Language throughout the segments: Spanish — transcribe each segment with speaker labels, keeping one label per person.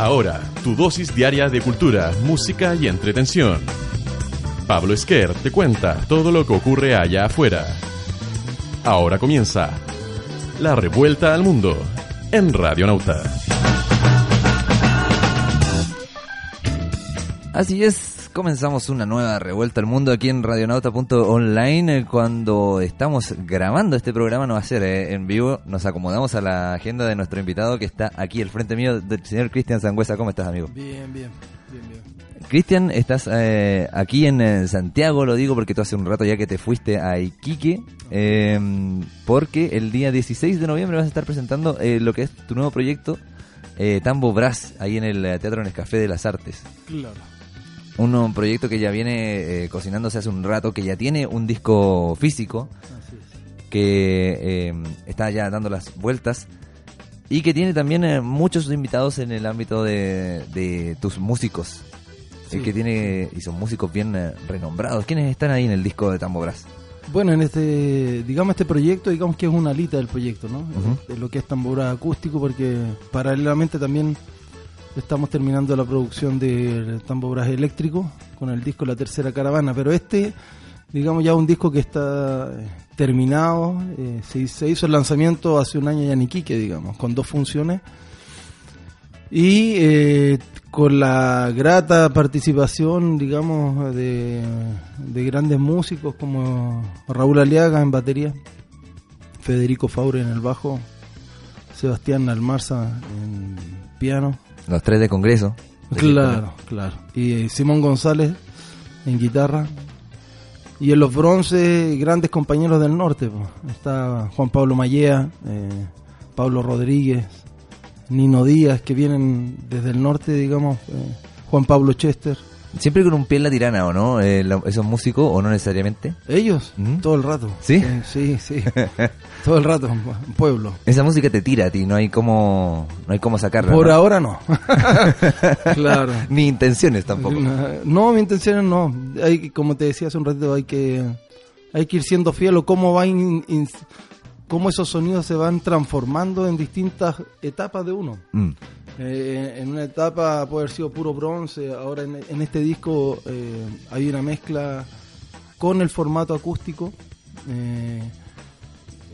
Speaker 1: Ahora, tu dosis diaria de cultura, música y entretención. Pablo Esquer te cuenta todo lo que ocurre allá afuera. Ahora comienza La Revuelta al Mundo en Radio Nauta.
Speaker 2: Así es, comenzamos una nueva revuelta al mundo aquí en radionauta.online. Eh, Cuando estamos grabando este programa, no va a ser eh, en vivo, nos acomodamos a la agenda de nuestro invitado que está aquí al frente mío, del señor Cristian Sangüesa. ¿Cómo estás, amigo?
Speaker 3: Bien, bien, bien, bien.
Speaker 2: Cristian, estás eh, aquí en eh, Santiago, lo digo porque tú hace un rato ya que te fuiste a Iquique, eh, porque el día 16 de noviembre vas a estar presentando eh, lo que es tu nuevo proyecto, eh, Tambo Brass, ahí en el Teatro Nescafé de las Artes.
Speaker 3: Claro.
Speaker 2: Un, proyecto que ya viene eh, cocinándose hace un rato, que ya tiene un disco físico,
Speaker 3: Así es.
Speaker 2: que eh, está ya dando las vueltas y que tiene también eh, muchos invitados en el ámbito de, de tus músicos.
Speaker 3: Sí.
Speaker 2: Que tiene y son músicos bien eh, renombrados. ¿Quiénes están ahí en el disco de Tambo Brass?
Speaker 3: Bueno, en este, digamos, este proyecto, digamos que es una alita del proyecto, ¿no?
Speaker 2: Ujú.
Speaker 3: De lo que es tambora acústico, porque paralelamente también estamos terminando la producción del tambora eléctrico con el disco La Tercera Caravana, pero este, digamos, ya un disco que está eh, terminado, eh, se, se hizo el lanzamiento hace un año ya en Iquique, digamos, con dos funciones. Y eh, con la grata participación, digamos, de, de grandes músicos como Raúl Aliaga en batería, Federico Faure en el bajo, Sebastián Almarza en piano.
Speaker 2: Los tres de Congreso.
Speaker 3: Claro, claro. Y Simón González en guitarra. Y en los bronces, grandes compañeros del norte. Está Juan Pablo Mallea, eh, Pablo Rodríguez, Nino Díaz, que vienen desde el norte, digamos. eh, Juan Pablo Chester.
Speaker 2: Siempre con un pie en la tirana, ¿o no? Eh, la- esos músicos, o no necesariamente.
Speaker 3: Ellos,
Speaker 2: ¿Mm?
Speaker 3: todo el rato.
Speaker 2: ¿Sí?
Speaker 3: Sí, sí. todo el rato, pueblo.
Speaker 2: Esa música te tira a ti, no hay como, no hay cómo sacarla.
Speaker 3: Por
Speaker 2: ¿no?
Speaker 3: ahora no. claro.
Speaker 2: Ni intenciones tampoco.
Speaker 3: No, mi intención es no. Hay, como te decía hace un ratito, hay que, hay que ir siendo fiel o cómo va in- in- cómo esos sonidos se van transformando en distintas etapas de uno.
Speaker 2: Mm.
Speaker 3: Eh, en una etapa puede haber sido puro bronce, ahora en, este disco eh, hay una mezcla con el formato acústico. Eh,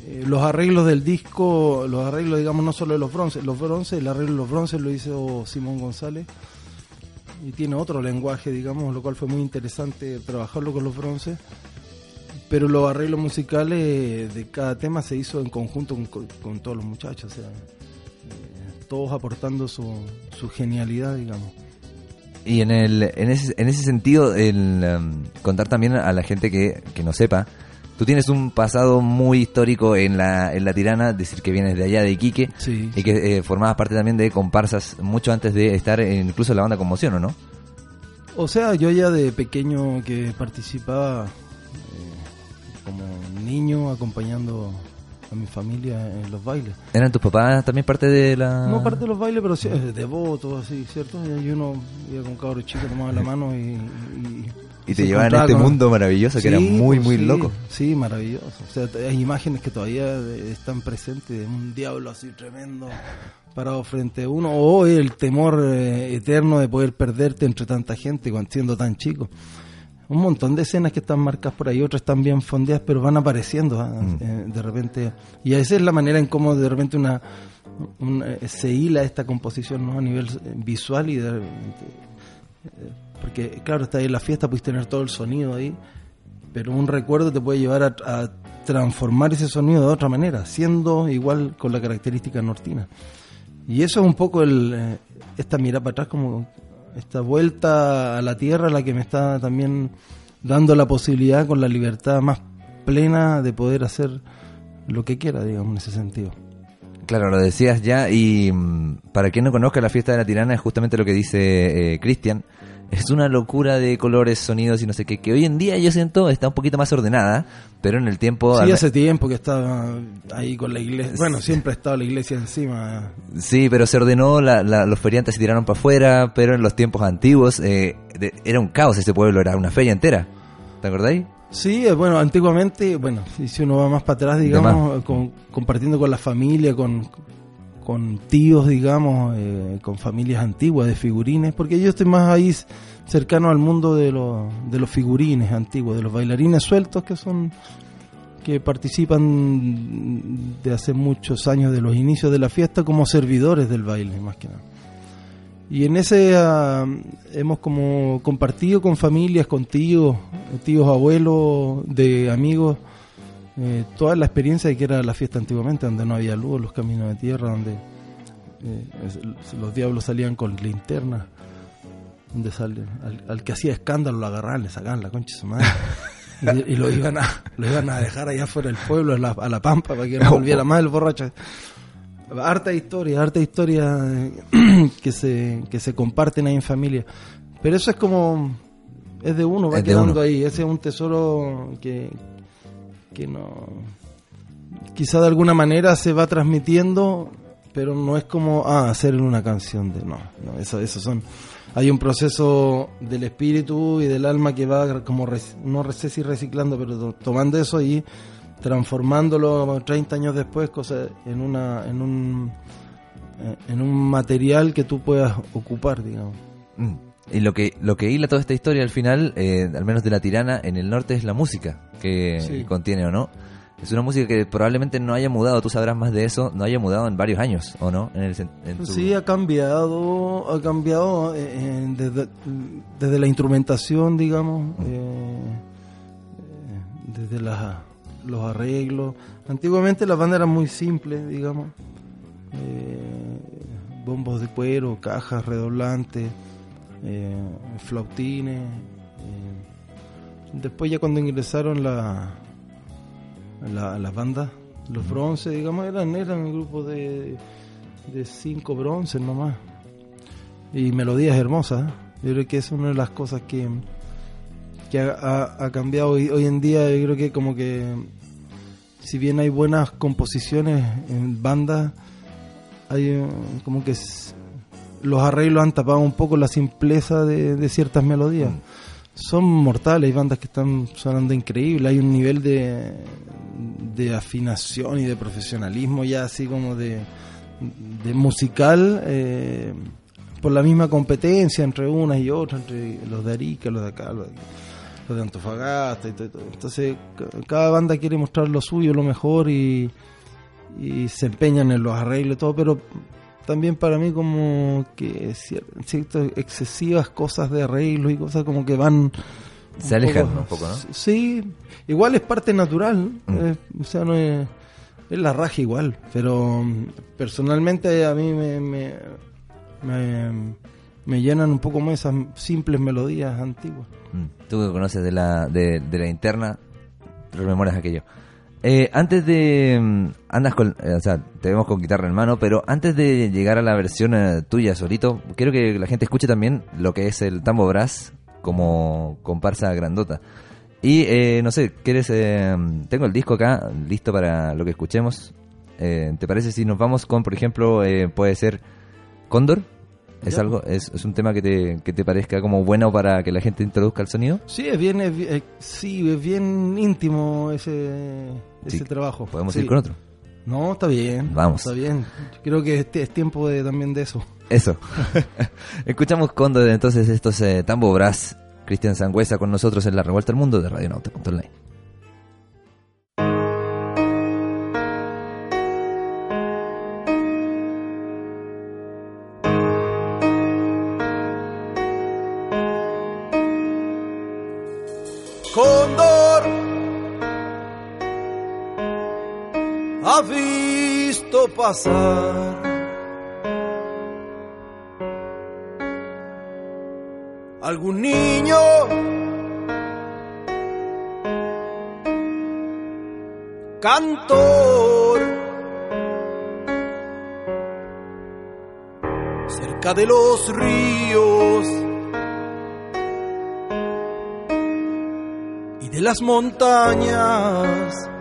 Speaker 3: eh, los arreglos del disco, los arreglos, digamos, no solo de los bronces, los bronces, el arreglo de los bronces lo hizo Simón González y tiene otro lenguaje, digamos, lo cual fue muy interesante trabajarlo con los bronces. Pero los arreglos musicales de cada tema se hizo en conjunto con, con todos los muchachos, o sea, todos aportando su, su genialidad, digamos.
Speaker 2: Y en, el, en, ese, en ese sentido, el, em, contar también a la gente que, que no sepa, tú tienes un pasado muy histórico en la, en la tirana, decir que vienes de allá, de Iquique,
Speaker 3: Sí.
Speaker 2: y que eh, formabas parte también de comparsas mucho antes de estar en- incluso en la banda Conmoción, ¿o no?
Speaker 3: O sea, yo ya de pequeño que participaba eh, como niño acompañando a mi familia en los bailes.
Speaker 2: ¿Eran tus papás también parte de la...?
Speaker 3: No parte de los bailes, pero sí, devotos, así, ¿cierto? Y uno iba con cabros chicos, tomaba la mano y... y,
Speaker 2: te llevaban a este
Speaker 3: con-
Speaker 2: mundo maravilloso que era
Speaker 3: Sí,
Speaker 2: muy,
Speaker 3: pues
Speaker 2: muy
Speaker 3: sí,
Speaker 2: loco.
Speaker 3: Sí, maravilloso. O sea, hay imágenes que todavía están presentes de un diablo así tremendo parado frente a uno, o el temor eh, eterno de poder perderte entre tanta gente cuando siendo tan chico. Un montón de escenas que están marcadas por ahí, otras están bien fondeadas, pero van apareciendo ah,
Speaker 2: Mm.
Speaker 3: eh, de repente. Y esa es la manera en cómo de repente una, un, eh, se hila esta composición ¿no? a nivel eh, visual y de repente, eh, porque claro, está ahí en la fiesta, puedes tener todo el sonido ahí, pero un recuerdo te puede llevar a, a transformar ese sonido de otra manera, siendo igual con la característica nortina. Y eso es un poco el, esta mirada para atrás, como esta vuelta a la tierra, la que me está también dando la posibilidad con la libertad más plena de poder hacer lo que quiera, digamos, en ese sentido.
Speaker 2: Claro, lo decías ya y mm, para quien no conozca la fiesta de la tirana es justamente lo que dice eh, Cristian. Es una locura de colores, sonidos y no sé qué, que hoy en día yo siento está un poquito más ordenada, pero en el tiempo...
Speaker 3: Sí, hace tiempo que estaba ahí con la iglesia. Bueno, siempre ha estado la iglesia encima.
Speaker 2: Sí, pero se ordenó, la- la- los feriantes se tiraron para afuera, pero en los tiempos antiguos eh, de- era un caos ese pueblo, era una feria entera. ¿Te acordáis?
Speaker 3: Sí, eh, bueno, antiguamente, bueno, si si uno va más para atrás, digamos, con- compartiendo con la familia, con, con tíos, digamos, eh, con familias antiguas de figurines, porque yo estoy más ahí cercano al mundo de, los de los figurines antiguos, de los bailarines sueltos que son que participan de hace muchos años de los inicios de la fiesta como servidores del baile, más que nada. Y en ese ah, hemos como compartido con familias, con tíos, tíos, abuelos, de amigos, eh, toda la experiencia de que era la fiesta antiguamente, donde no había luz, los caminos de tierra, donde eh, los diablos salían con linterna, donde salían, al, que hacía escándalo lo agarraban, le sacaban la concha de su madre. y, lo, iban a, lo iban a dejar allá fuera del pueblo, a la, pampa, para que no volviera más el borracho. Harta historia, harta historia eh, que se, que se comparten ahí en familia. Pero eso es como, es de uno, va quedando ahí. Ese es un tesoro que, que no quizá de alguna manera se va transmitiendo pero no es como ah hacer una canción de no, no eso eso son hay un proceso del espíritu y del alma que va como no sé si reciclando pero tomando eso y transformándolo 30 años después en una eh, un material que tú puedas ocupar digamos
Speaker 2: mm. Y lo que, lo que hila toda esta historia al final, eh, al menos de la tirana, en el norte es la música que contiene o no. Es una música que probablemente no haya mudado, tú sabrás más de eso, no haya mudado en varios años, ¿o no? En
Speaker 3: el, Sí, ha cambiado, ha cambiado eh, desde, la instrumentación, digamos, eh, desde los arreglos. Antiguamente las bandas eran muy simples, digamos, bombos de cuero, cajas redoblantes eh, flautines. Eh, después ya cuando ingresaron la, la, las bandas, los bronces, digamos, eran, eran un grupo de, de cinco bronces nomás. Y melodías hermosas. Yo creo que es una de las cosas que, que ha, cambiado hoy, hoy en día. Yo creo que como que si bien hay buenas composiciones en bandas, hay eh, como que los arreglos han tapado un poco la simpleza de, ciertas melodías. Mm. Son mortales, hay bandas que están sonando increíble, hay un nivel de, de afinación y de profesionalismo ya así como de, de musical eh, por la misma competencia entre unas y otras, entre los de Arica, los de acá, los de, Antofagasta y todo, Entonces cada banda quiere mostrar lo suyo, lo mejor y, y se empeñan en los arreglos y todo, pero también para mí como que ciertas excesivas cosas de arreglo y cosas como que van...
Speaker 2: Se alejan un poco, ¿no?
Speaker 3: Sí, igual es parte natural, mm. o sea, no es, es, la raja igual, pero mm, personalmente a mí me, me, me, llenan un poco más esas simples melodías antiguas.
Speaker 2: Mm. Tú que conoces de la, de, de la interna, rememoras aquello. Eh, antes de. Mm, andas con. Eh, o sea, te vemos con guitarra en mano, pero antes de llegar a la versión eh, tuya solito, quiero que la gente escuche también lo que es el tambo brass como comparsa grandota. Y no sé, ¿quieres.? tengo el disco acá listo para lo que escuchemos. ¿Te parece si nos vamos con, por ejemplo, puede ser Cóndor? ¿Es algo, es, es, un tema que te, que te parezca como bueno para que la gente introduzca el sonido?
Speaker 3: Sí, es bien, es, sí, es bien íntimo ese, ese trabajo.
Speaker 2: ¿Podemos ir con otro?
Speaker 3: No, está bien.
Speaker 2: Vamos.
Speaker 3: Está bien. Creo que es, es tiempo de, también de eso.
Speaker 2: Eso. Escuchamos con entonces estos eh, Tambo Brass. Cristian Sangüesa con nosotros en la Revuelta del Mundo de Radio Nauta.online.
Speaker 3: pasar. Algún niño cantor cerca de los ríos y de las montañas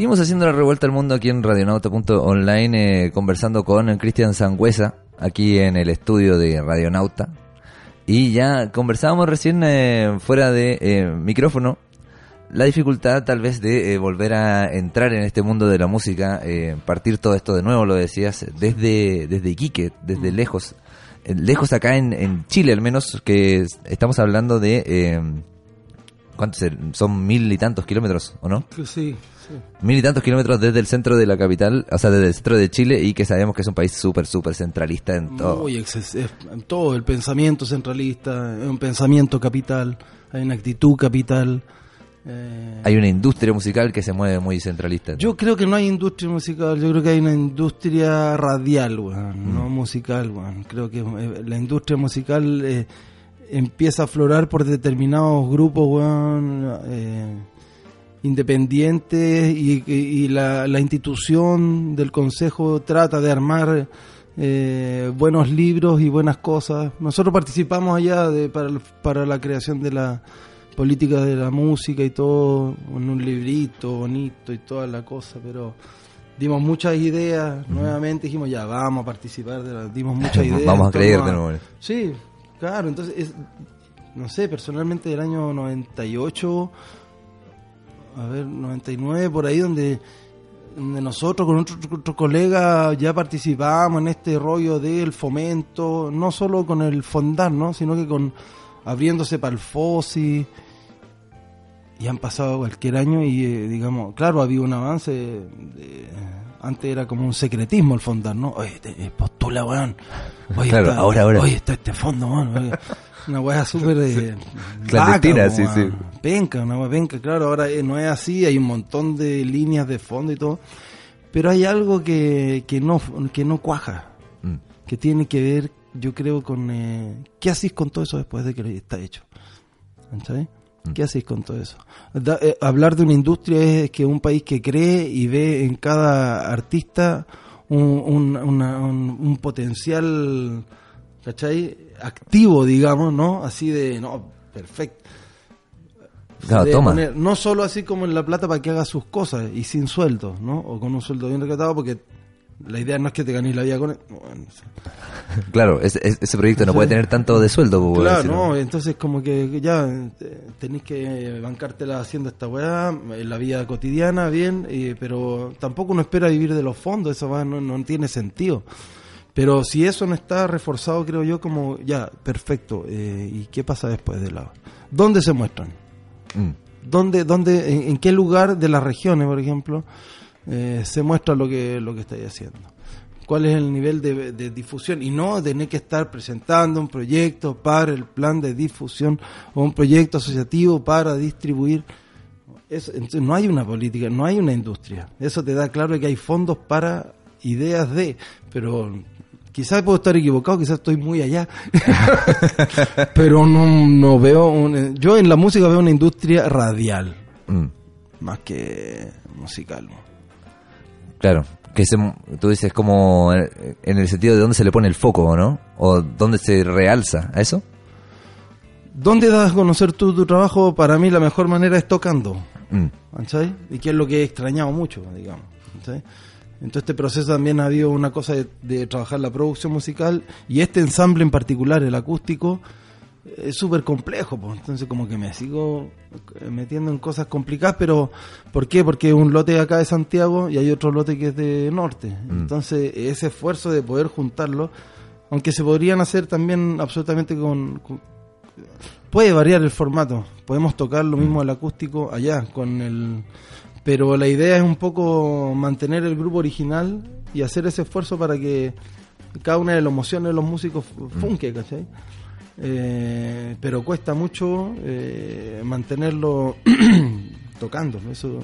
Speaker 2: Seguimos haciendo la revuelta al mundo aquí en radionauta.online, eh, conversando con Cristian Sangüesa, aquí en el estudio de Radionauta. Y ya conversábamos recién eh, fuera de eh, micrófono la dificultad tal vez de eh, volver a entrar en este mundo de la música, eh, partir todo esto de nuevo, lo decías, desde, desde Iquique, desde lejos, eh, lejos acá en, en Chile al menos, que es- estamos hablando de... ¿Cuántos son mil y tantos kilómetros, o no?
Speaker 3: Sí.
Speaker 2: Mil y tantos kilómetros desde el centro de la capital, o sea, desde el centro de Chile, y que sabemos que es un país súper, súper centralista en todo.
Speaker 3: Muy en todo, el pensamiento centralista, es un pensamiento capital, hay una actitud capital. eh,
Speaker 2: Hay una industria musical que se mueve muy centralista.
Speaker 3: Yo creo que no hay industria musical, yo creo que hay una industria radial, weón, no musical. Creo que eh, la industria musical eh, empieza a aflorar por determinados grupos, eh, independientes y, y- y la, la institución del consejo trata de armar eh, buenos libros y buenas cosas. Nosotros participamos allá de, para, para la creación de la política de la música y todo, en un librito bonito y toda la cosa, pero dimos muchas ideas, nuevamente dijimos ya vamos a participar, de la- dimos muchas ideas.
Speaker 2: Vamos a creer de nuevo.
Speaker 3: Sí, claro, entonces es, no sé, personalmente del año 98, a ver, 99, por ahí donde, donde nosotros con otros otro colegas ya participábamos en este rollo del fomento, no solo con el fondar, ¿no? sino que con abriéndose para el FOSI. Y han pasado cualquier año y, eh, digamos, claro, ha habido un avance de- antes era como un secretismo el fondar, ¿no? Oye, te, postula, weón. Oye,
Speaker 2: Claro,
Speaker 3: está,
Speaker 2: ahora, ahora.
Speaker 3: Oye, está este fondo, weón. Una weá súper eh,
Speaker 2: Clandestina,
Speaker 3: vaca,
Speaker 2: sí, sí.
Speaker 3: Penca, una weá penca, claro, ahora eh, no es así, hay un montón de líneas de fondo y todo. Pero hay algo que, que, no, que no cuaja,
Speaker 2: Mm.
Speaker 3: que tiene que ver, yo creo, con eh, qué hacéis con todo eso después de que está hecho. ¿Cachai?
Speaker 2: Mm.
Speaker 3: ¿Qué hacéis con todo eso? Da- eh, hablar de una industria es que un país que cree y ve en cada artista un, un, una- un- un potencial, ¿cachai? Activo, digamos, ¿no? Así de, no, perfecto.
Speaker 2: Claro,
Speaker 3: De
Speaker 2: toma.
Speaker 3: poner- no solo así como en la plata para que haga sus cosas y sin sueldo, ¿no? O con un sueldo bien recatado porque la idea no es que te ganéis la vida con él. Bueno,
Speaker 2: Claro, ese, proyecto no puede tener tanto de sueldo. pues,
Speaker 3: Claro,
Speaker 2: si
Speaker 3: no, entonces como que ya eh, tenéis que bancártela haciendo esta weá en la vida cotidiana, bien, eh, pero tampoco uno espera vivir de los fondos, weá no, no tiene sentido. Pero si eso no está reforzado, creo yo, como ya, perfecto, eh, ¿y qué pasa después de la... ¿Dónde se muestran?
Speaker 2: Mm.
Speaker 3: ¿Dónde, dónde, en, en qué lugar de las regiones, por ejemplo, eh, se muestra lo que, lo que estáis haciendo? ¿Cuál es el nivel de, de difusión? Y no tener que estar presentando un proyecto para el plan de difusión o un proyecto asociativo para distribuir. Eso, entonces no hay una política, no hay una industria. Eso te da claro que hay fondos para ideas de, pero quizás puedo estar equivocado, quizás estoy muy allá, pero no, no veo, un- yo en la música veo una industria radial,
Speaker 2: Mm.
Speaker 3: más que musical.
Speaker 2: Claro, que se, tú dices como en en el sentido de dónde se le pone el foco, ¿no? O dónde se realza, ¿a eso?
Speaker 3: ¿Dónde das a conocer tú tu trabajo? Para mí la mejor manera es tocando.
Speaker 2: Mm.
Speaker 3: Y que es lo que he extrañado mucho, digamos. ¿cachai? En todo este proceso también ha habido una cosa de, de trabajar la producción musical y este ensamble en particular, el acústico, es súper complejo, pues. entonces como que me sigo metiendo en cosas complicadas, pero ¿por qué? Porque un lote acá de Santiago y hay otro lote que es de norte, entonces ese esfuerzo de poder juntarlo, aunque se podrían hacer también absolutamente con- con puede variar el formato. Podemos tocar lo mismo el acústico allá con el pero la idea es un poco mantener el grupo original y hacer ese esfuerzo para que cada una de las emociones de los músicos fu- funque, ¿cachai? Eh, pero cuesta mucho eh, mantenerlo tocando, ¿no? eso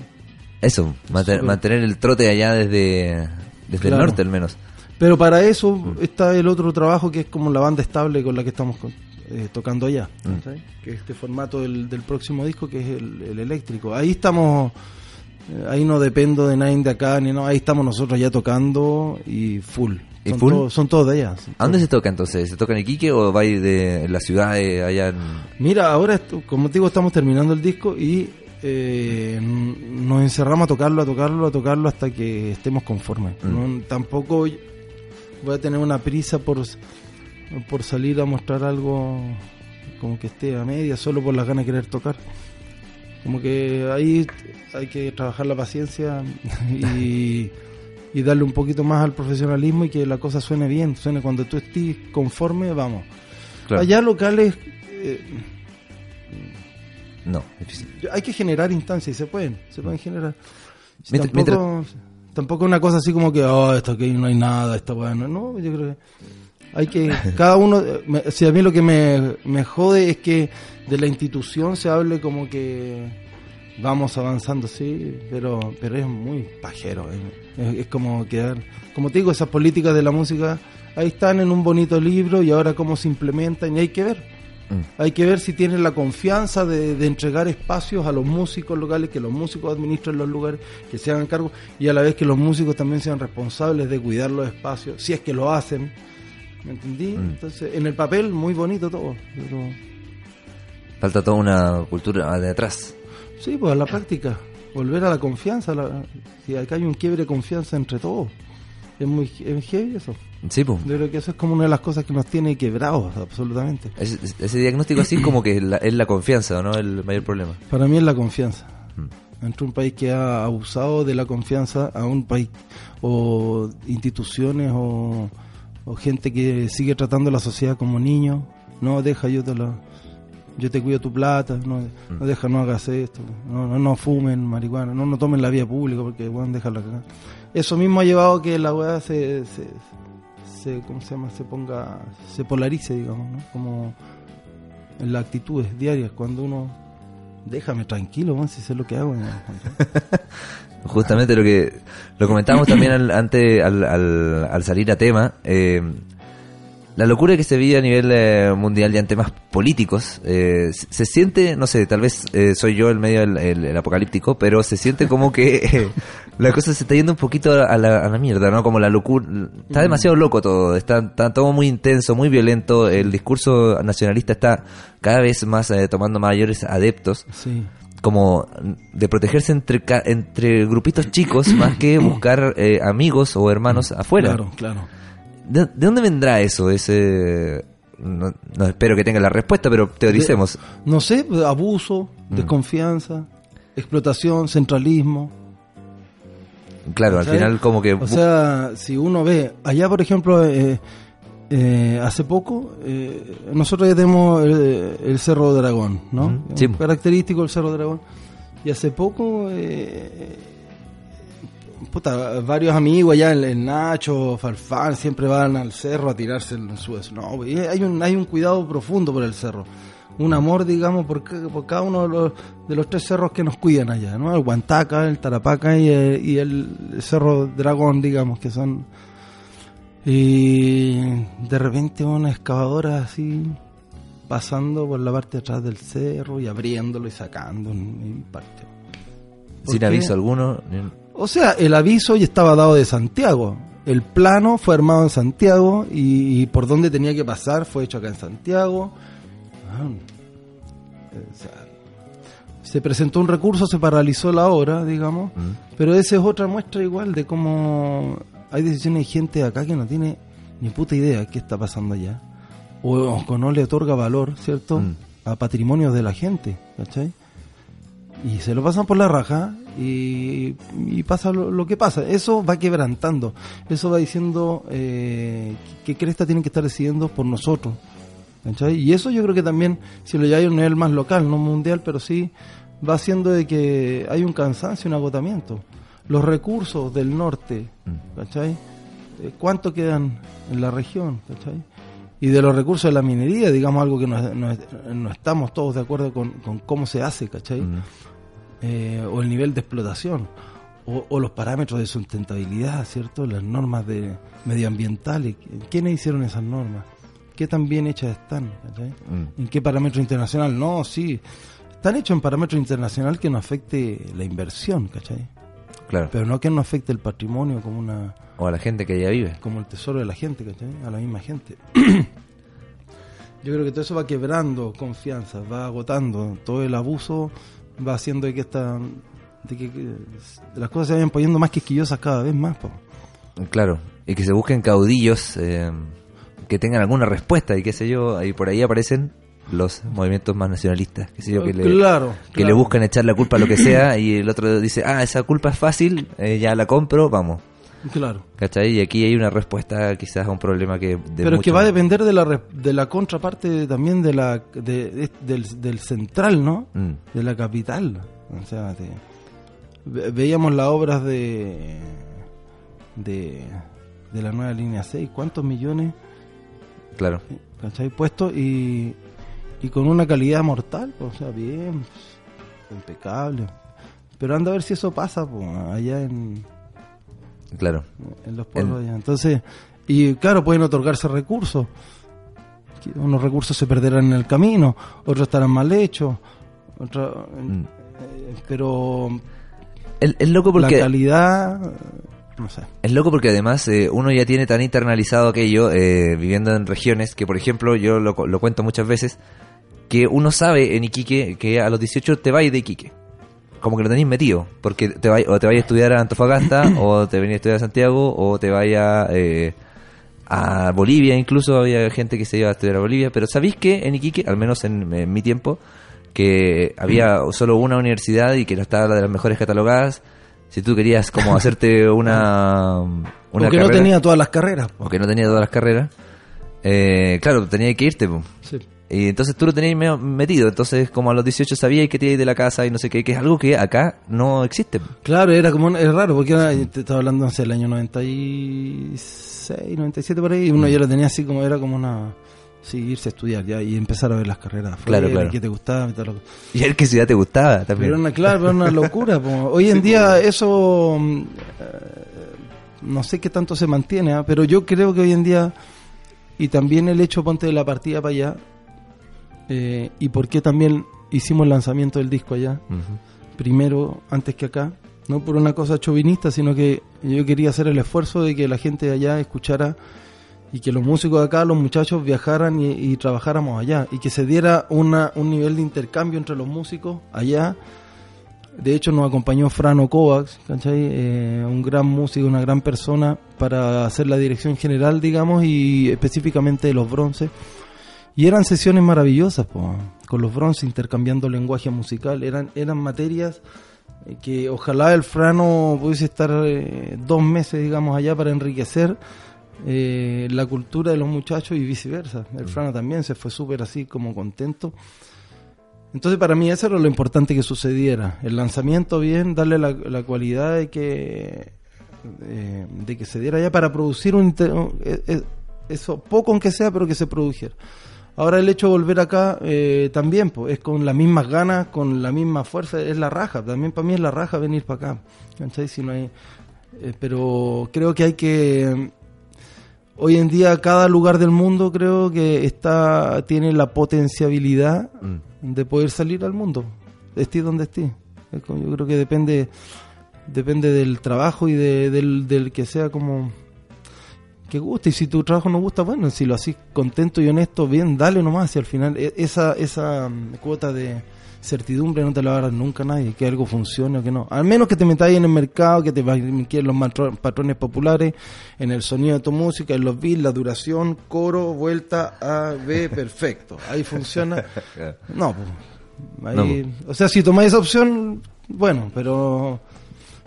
Speaker 2: Eso, mantener, el trote allá desde, desde el norte al menos.
Speaker 3: Pero para eso está el otro trabajo que es como la banda estable con la que estamos con- eh, tocando allá, ¿cachai? que es este formato del, del próximo disco que es el, el eléctrico. Ahí estamos, ahí no dependo de nadie de acá, ni no, ahí estamos nosotros ya tocando y full.
Speaker 2: ¿Y
Speaker 3: Son,
Speaker 2: full?
Speaker 3: todos- son todos de allá.
Speaker 2: ¿A dónde se toca entonces? ¿Se toca en Iquique o va a ir de la ciudad eh, allá en...
Speaker 3: Mira, ahora, como te digo, estamos terminando el disco y eh, nos encerramos a tocarlo, a tocarlo, a tocarlo hasta que estemos conformes.
Speaker 2: Mm.
Speaker 3: No, tampoco voy a tener una prisa por, por salir a mostrar algo como que esté a media, solo por las ganas de querer tocar. Como que ahí hay que trabajar la paciencia y, y darle un poquito más al profesionalismo y que la cosa suene bien, suene cuando tú estés conforme, vamos.
Speaker 2: Claro.
Speaker 3: Allá locales... eh,
Speaker 2: No, difícil.
Speaker 3: hay que generar instancias y se pueden, se pueden generar. Si
Speaker 2: Mientras-
Speaker 3: tampoco, tampoco es una cosa así como que, oh, esto aquí no hay nada, esta weá no. No, yo creo que hay que, cada uno, me- si a mí lo que me, me jode es que de la institución se hable como que vamos avanzando, sí, pero, pero es muy pajero. eh. Es, es como quedar, como te digo, esas políticas de la música ahí están en un bonito libro y ahora cómo se implementan y hay que ver.
Speaker 2: Mm.
Speaker 3: Hay que ver si tienen la confianza de, de entregar espacios a los músicos locales, que los músicos administren los lugares, que se hagan cargo y a la vez que los músicos también sean responsables de cuidar los espacios, si es que lo hacen. ¿Me entendí?
Speaker 2: Mm.
Speaker 3: Entonces, en el papel, muy bonito todo. Pero
Speaker 2: Falta toda una cultura de atrás.
Speaker 3: sí, pues a la práctica, volver a la confianza. la- si acá hay un quiebre de confianza entre todos. Es muy es heavy eso.
Speaker 2: Sí, pues.
Speaker 3: Yo creo que eso es como una de las cosas que nos tiene quebrados, absolutamente.
Speaker 2: Ese, ese diagnóstico así como que es la, es la confianza, ¿no? El mayor problema.
Speaker 3: Para mí es la confianza.
Speaker 2: Mm.
Speaker 3: Entre un país que ha abusado de la confianza a un país o instituciones o, o gente que sigue tratando a la sociedad como niños, no deja yo te lo... yo te cuido tu plata, no,
Speaker 2: Mm.
Speaker 3: no deja, no hagas esto, no, no, no fumen marihuana, no, no tomen la vía pública porque, weón, déjala cagar. Eso mismo ha llevado a que la weá se, se, se, ¿cómo se llama? Se ponga, se polarice, digamos, ¿no? Como en las actitudes diarias, cuando uno, déjame tranquilo, weón, si sé lo que hago.
Speaker 2: Justamente lo que lo comentábamos también al, antes al, al, al salir a tema, eh, la locura que se vive a nivel eh, mundial ya en temas políticos, eh, se, se siente, no sé, tal vez eh, soy yo el medio el, el- el apocalíptico, pero se siente como que la cosa se está yendo un poquito a la, a la mierda, ¿no? Como la locura, está demasiado loco todo, está, está todo muy intenso, muy violento, el discurso nacionalista está cada vez más eh, tomando mayores adeptos
Speaker 3: Sí.
Speaker 2: como de protegerse entre entre grupitos chicos más que buscar eh, amigos o hermanos afuera.
Speaker 3: Claro, claro.
Speaker 2: ¿De, de dónde vendrá eso? Ese no, no espero que tenga la respuesta, pero teoricemos.
Speaker 3: No sé, abuso,
Speaker 2: Mm.
Speaker 3: desconfianza, explotación, centralismo.
Speaker 2: claro, al final como que
Speaker 3: O sea, si uno ve, allá por ejemplo, eh, eh, hace poco, eh, nosotros ya tenemos eh, el Cerro Dragón, ¿no?
Speaker 2: Sí.
Speaker 3: Característico del Cerro Dragón. Y hace poco, eh, puta, varios amigos allá, el, el Nacho, Farfán, siempre van al cerro a tirarse en su... No, y hay un, hay un cuidado profundo por el cerro. Un amor, digamos, por, por cada uno de los, de los tres cerros que nos cuidan allá, ¿no? El Guantaca, el Tarapaca y el, y el Cerro Dragón, digamos, que son... Y de repente una excavadora así pasando por la parte de atrás del cerro y abriéndolo y sacando en parte. ¿Por
Speaker 2: sin
Speaker 3: qué?
Speaker 2: aviso alguno.
Speaker 3: O sea, el aviso ya estaba dado de Santiago. El plano fue armado en Santiago y, y por donde tenía que pasar fue hecho acá en Santiago. Ah, o sea, se presentó un recurso, se paralizó la obra, digamos,
Speaker 2: Mm.
Speaker 3: pero esa es otra muestra igual de cómo hay decisiones de gente acá que no tiene ni puta idea qué está pasando allá. O, o no le otorga valor, ¿cierto?
Speaker 2: Mm.
Speaker 3: A patrimonios de la gente, ¿cachai? Y se lo pasan por la raja y, y pasa lo, lo que pasa. Eso va quebrantando, eso va diciendo eh, qué cresta tienen que estar decidiendo por nosotros. ¿cachai? Y eso yo creo que también, si lo lleváis a un nivel más local, no mundial, pero sí va haciendo de que hay un cansancio, un agotamiento. Los recursos del norte, ¿cachai? Eh, ¿Cuánto quedan en la región? ¿cachai? Y de los recursos de la minería, digamos algo que no, no- no estamos todos de acuerdo con, con cómo se hace, ¿cachai?
Speaker 2: Mm.
Speaker 3: Eh, o el nivel de explotación, o, o los parámetros de sustentabilidad, ¿cierto? Las normas de medioambientales. ¿Quiénes hicieron esas normas? ¿Qué tan bien hechas están?
Speaker 2: Mm.
Speaker 3: ¿En qué parámetro internacional? No, sí. Están hechos en parámetro internacional que no afecte la inversión, ¿cachai?
Speaker 2: Claro.
Speaker 3: Pero no que no afecte el patrimonio como una
Speaker 2: O a la gente que allá vive.
Speaker 3: como el tesoro de la gente, ¿cachai? A la misma gente. Yo creo que todo eso va quebrando confianza, va agotando. Todo el abuso va haciendo de que, esta, de que, que las cosas se vayan poniendo más quisquillosas cada vez más. po.
Speaker 2: Claro. Y que se busquen caudillos eh, que tengan alguna respuesta y qué sé yo. Y por ahí aparecen los movimientos más nacionalistas. Qué sé yo, que le,
Speaker 3: claro.
Speaker 2: que le buscan echar la culpa a lo que sea y el otro dice, ah, esa culpa es fácil, eh, ya la compro, vamos.
Speaker 3: Claro.
Speaker 2: ¿Cachai? Y aquí hay una respuesta quizás a un problema que... de
Speaker 3: Pero es que
Speaker 2: mucho-
Speaker 3: va a depender de la, de la contraparte también de la de- de- del, del central, ¿no?
Speaker 2: Mm,
Speaker 3: de la capital. O sea, ve- veíamos las obras de, de de la nueva línea 6, ¿cuántos millones
Speaker 2: claro.
Speaker 3: ¿cachai? puestos y, y con una calidad mortal? O sea, bien, pues, impecable. Pero anda a ver si eso pasa pues, allá en,
Speaker 2: Claro.
Speaker 3: en los pueblos allá. Entonces, y claro, pueden otorgarse recursos. Unos recursos se perderán en el camino, otros estarán mal hechos, otros,
Speaker 2: Mm.
Speaker 3: eh, pero
Speaker 2: Es, es loco
Speaker 3: la
Speaker 2: porque...
Speaker 3: calidad, eh, no sé.
Speaker 2: Es loco porque además eh, uno ya tiene tan internalizado aquello, eh, viviendo en regiones, que por ejemplo, yo lo, lo cuento muchas veces, que uno sabe en Iquique que a los 18 te vais de Iquique. Como que lo tenéis metido, porque te vais, o te vais a estudiar a Antofagasta, o te venís a estudiar a Santiago, o te vayas eh, a Bolivia, incluso había gente que se iba a estudiar a Bolivia, pero sabéis que en Iquique, al menos en, en mi tiempo, que había solo una universidad y que no estaba la de las mejores catalogadas, si tú querías como hacerte una, una
Speaker 3: Porque no tenía todas las carreras.
Speaker 2: o que no tenía todas las carreras, eh, claro, tenía que irte. po.
Speaker 3: Sí.
Speaker 2: Y entonces tú lo tenías metido, entonces como a los 18 sabías que te ibas de la casa y no sé qué, que es algo que acá no existe.
Speaker 3: Claro, era como, es raro, porque era, te estaba hablando, no sé, el año 96, 97 por ahí, y
Speaker 2: Mm.
Speaker 3: uno ya lo tenía así como, era como una, sí, irse a estudiar ya, y empezar a ver las carreras
Speaker 2: Claro, claro.
Speaker 3: y que te gustaba y lo que-
Speaker 2: Y ciudad te gustaba
Speaker 3: Pero
Speaker 2: también.
Speaker 3: era una, claro, era una locura. Hoy en día eso mm, eh, no sé qué tanto se mantiene, ¿ah? pero yo creo que hoy en día, y también el hecho, ponte de la partida para allá, eh, y por qué también hicimos el lanzamiento del disco allá, primero, antes que acá, no por una cosa chauvinista, sino que yo quería hacer el esfuerzo de que la gente de allá escuchara y que los músicos de acá, los muchachos viajaran y, y trabajáramos allá y que se diera una, un nivel de intercambio entre los músicos allá. De hecho nos acompañó Frano Kovacs. Eh, un gran músico, una gran persona para hacer la dirección general, digamos, y específicamente de los bronces. Y eran sesiones maravillosas, po, con los bronces intercambiando lenguaje musical. Eran, eran materias eh, que ojalá el Frano pudiese estar eh, dos meses, digamos, allá para enriquecer eh, la cultura de los muchachos y viceversa. El Frano también se fue súper así como contento. Entonces para mí eso era lo importante que sucediera. El lanzamiento bien, darle la, la cualidad de que eh, de que se diera ya para producir un, eso poco aunque sea, pero que se produjera. Ahora el hecho de volver acá eh, también, pues, es con las mismas ganas, con la misma fuerza, es la raja. También para mí es la raja venir para acá. ¿cachai? Si no hay, eh, pero creo que hay que hoy en día cada lugar del mundo creo que está tiene la potencialidad
Speaker 2: Mm.
Speaker 3: de poder salir al mundo, esté donde esté. Yo creo que depende depende del trabajo y de- del, del que sea como que guste y si tu trabajo no gusta, bueno, si lo haces contento y honesto, bien, dale nomás y al final e- esa esa mm, cuota de certidumbre no te la va a dar nunca nadie, que algo funcione o que no. Al menos que te metas ahí en el mercado, que te en los patrones populares, en el sonido de tu música, en los beats, la duración, coro, vuelta, A, B, perfecto. Ahí funciona. No, pues, ahí- o sea, si tomáis esa opción, bueno, pero...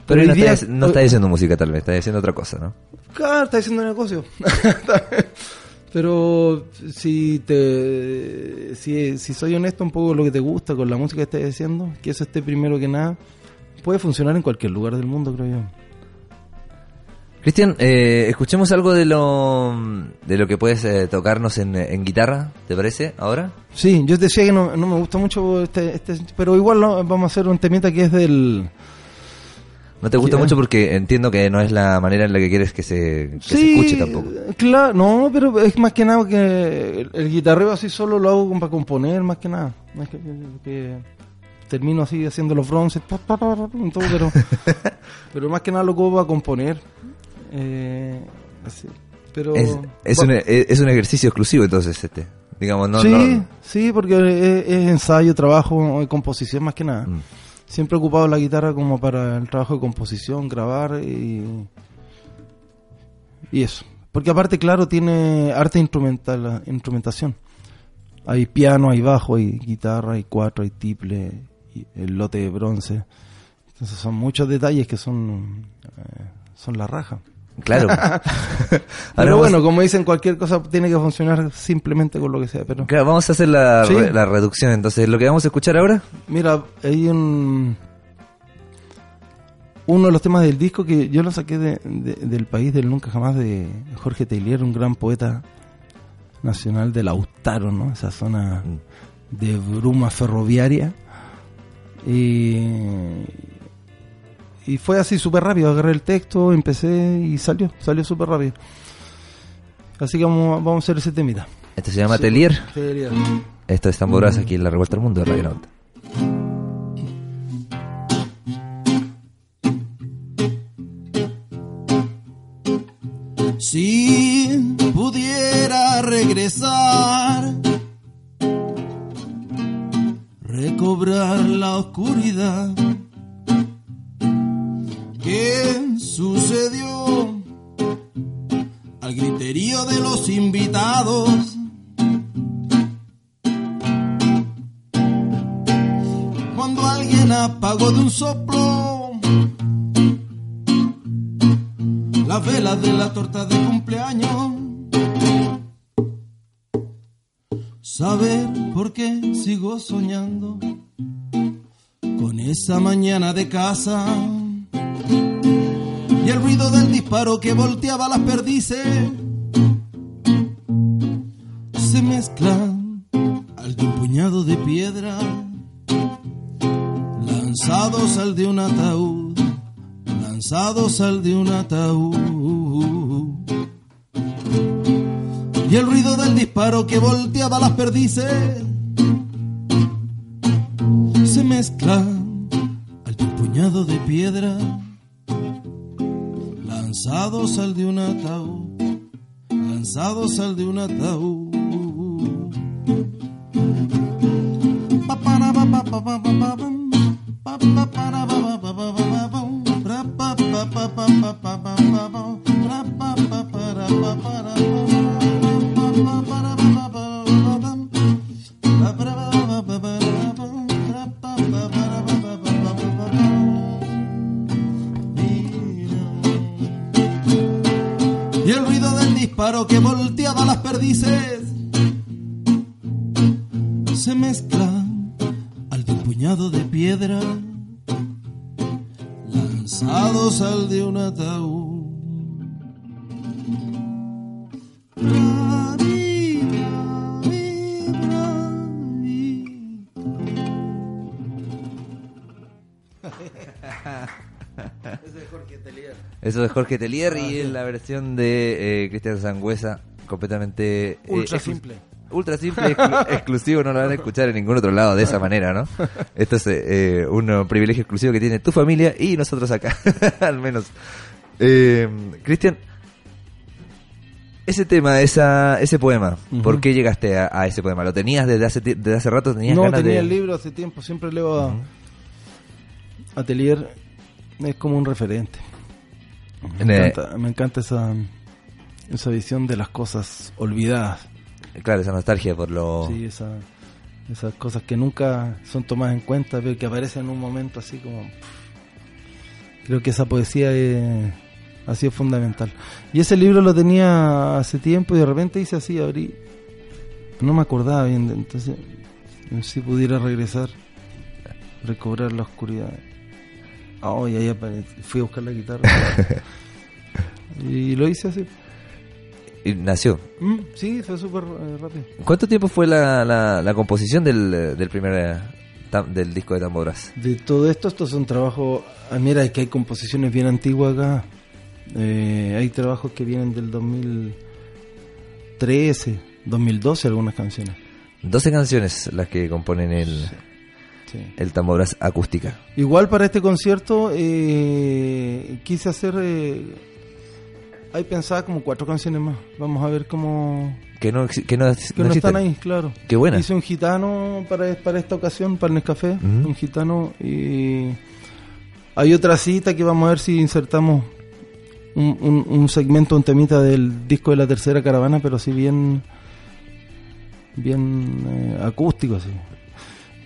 Speaker 2: Pero
Speaker 3: hoy
Speaker 2: no,
Speaker 3: día-
Speaker 2: estás, no estás diciendo música tal vez, estás diciendo otra cosa, ¿no?
Speaker 3: Claro, está haciendo negocio. Pero si te si, si soy honesto un poco lo que te gusta, con la música que estás haciendo, que eso esté primero que nada, puede funcionar en cualquier lugar del mundo, creo yo.
Speaker 2: Cristian, eh, escuchemos algo de lo de lo que puedes eh, tocarnos en, en guitarra, ¿te parece? Ahora.
Speaker 3: Sí, yo decía que no, no me gusta mucho este, este, pero igual no, vamos a hacer un temita que es del...
Speaker 2: No te gusta mucho porque entiendo que no es la manera en la que quieres que se, que se escuche tampoco.
Speaker 3: Claro, no, pero es más que nada que el, el guitarreo así solo lo hago para componer, más que nada. Es que, termino así haciendo los bronces, pa, pa, pa, pa, y todo, pero, pero más que nada lo ocupo para componer. Eh, así. Pero,
Speaker 2: Es, es, un, es, es un ejercicio exclusivo entonces este. Digamos, no,
Speaker 3: sí,
Speaker 2: no-
Speaker 3: sí, porque es, es ensayo, trabajo, composición más que nada.
Speaker 2: Mm.
Speaker 3: Siempre he ocupado la guitarra como para el trabajo de composición, grabar y, y eso. Porque aparte, claro, tiene arte instrumental, instrumentación. Hay piano, hay bajo, hay guitarra, hay cuatro, hay tiple, el lote de bronce. Entonces son muchos detalles que son, eh, son la raja.
Speaker 2: Claro.
Speaker 3: Pero bueno, como dicen, cualquier cosa tiene que funcionar simplemente con lo que sea. Pero
Speaker 2: Claro, vamos a hacer la,
Speaker 3: Sí.
Speaker 2: re- la reducción. Entonces, lo que vamos a escuchar ahora.
Speaker 3: Mira, hay un uno de los temas del disco que yo lo saqué de- de- del país del nunca jamás de Jorge Tailier, un gran poeta nacional del Austaro, ¿no? Esa zona de bruma ferroviaria. Y, y fue así súper rápido, agarré el texto, empecé y salió, salió súper rápido. Así que vamos, vamos a hacer ese temita.
Speaker 2: Esto se llama
Speaker 3: Sí.
Speaker 2: Atelier.
Speaker 3: Tailier.
Speaker 2: Esto es Tamboraz aquí en la Revuelta del Mundo de Radio Nauta.
Speaker 4: Si pudiera regresar, recobrar la oscuridad. Sucedió al griterío de los invitados? Cuando alguien apagó de un soplo las velas de la torta de cumpleaños. saber por qué sigo soñando con esa mañana de casa y el ruido del disparo que volteaba las perdices se mezclan al de un puñado de piedra lanzados al de un ataúd lanzados al de un ataúd. Y el ruido del disparo que volteaba las perdices lanzados al de un ataúd. Lanzados al de un ataúd. Pa,
Speaker 2: Es Jorge Telier y la versión de eh, Cristian Sangüesa completamente... eh,
Speaker 3: Ultra simple.
Speaker 2: Ultra simple, exclu- exclusivo, no lo van a escuchar en ningún otro lado de esa manera, ¿no? Esto es eh, un privilegio exclusivo que tiene tu familia y nosotros acá, al menos. Eh, Cristian, ese tema, esa, ese poema, ¿por qué llegaste a, a ese poema? ¿Lo tenías desde hace, desde hace rato? ¿Tenías
Speaker 3: No,
Speaker 2: ganas
Speaker 3: tenía
Speaker 2: de...?
Speaker 3: el libro hace tiempo, siempre leo a Atelier, es como un referente. Me
Speaker 2: eh,
Speaker 3: encanta, me encanta esa, esa visión de las cosas olvidadas.
Speaker 2: Claro, esa nostalgia por lo...
Speaker 3: Sí, esa, esas cosas que nunca son tomadas en cuenta, pero que aparecen en un momento así como... pff. Creo que esa poesía eh, ha sido fundamental. Y ese libro lo tenía hace tiempo y de repente hice así, abrí... No me acordaba bien, de- entonces si pudiera regresar, recobrar la oscuridad. Oh, y ahí fui a buscar la guitarra. y lo hice así.
Speaker 2: Y nació.
Speaker 3: Mm, sí, fue súper eh, rápido.
Speaker 2: ¿Cuánto tiempo fue la, la, la composición del, del primer eh, tam- del disco de Tamboras?
Speaker 3: De todo esto, esto es un trabajo. Ah, mira, es que hay composiciones bien antiguas acá. Eh, hay trabajos que vienen del 2013, 2012, algunas canciones.
Speaker 2: 12 canciones las que componen el,
Speaker 3: Sí.
Speaker 2: El Tamboras acústica.
Speaker 3: Igual para este concierto eh, quise hacer. Eh, hay pensada como cuatro canciones más. Vamos a ver cómo.
Speaker 2: Que no, que no, ex-
Speaker 3: Que
Speaker 2: no
Speaker 3: no, están ahí, claro.
Speaker 2: Qué buena.
Speaker 3: Hice un gitano para, para esta ocasión, para el Nescafé. Un gitano. Y hay otra cita que vamos a ver si insertamos un, un, un segmento, un temita del disco de la tercera caravana, pero sí bien. Bien eh, acústico, así.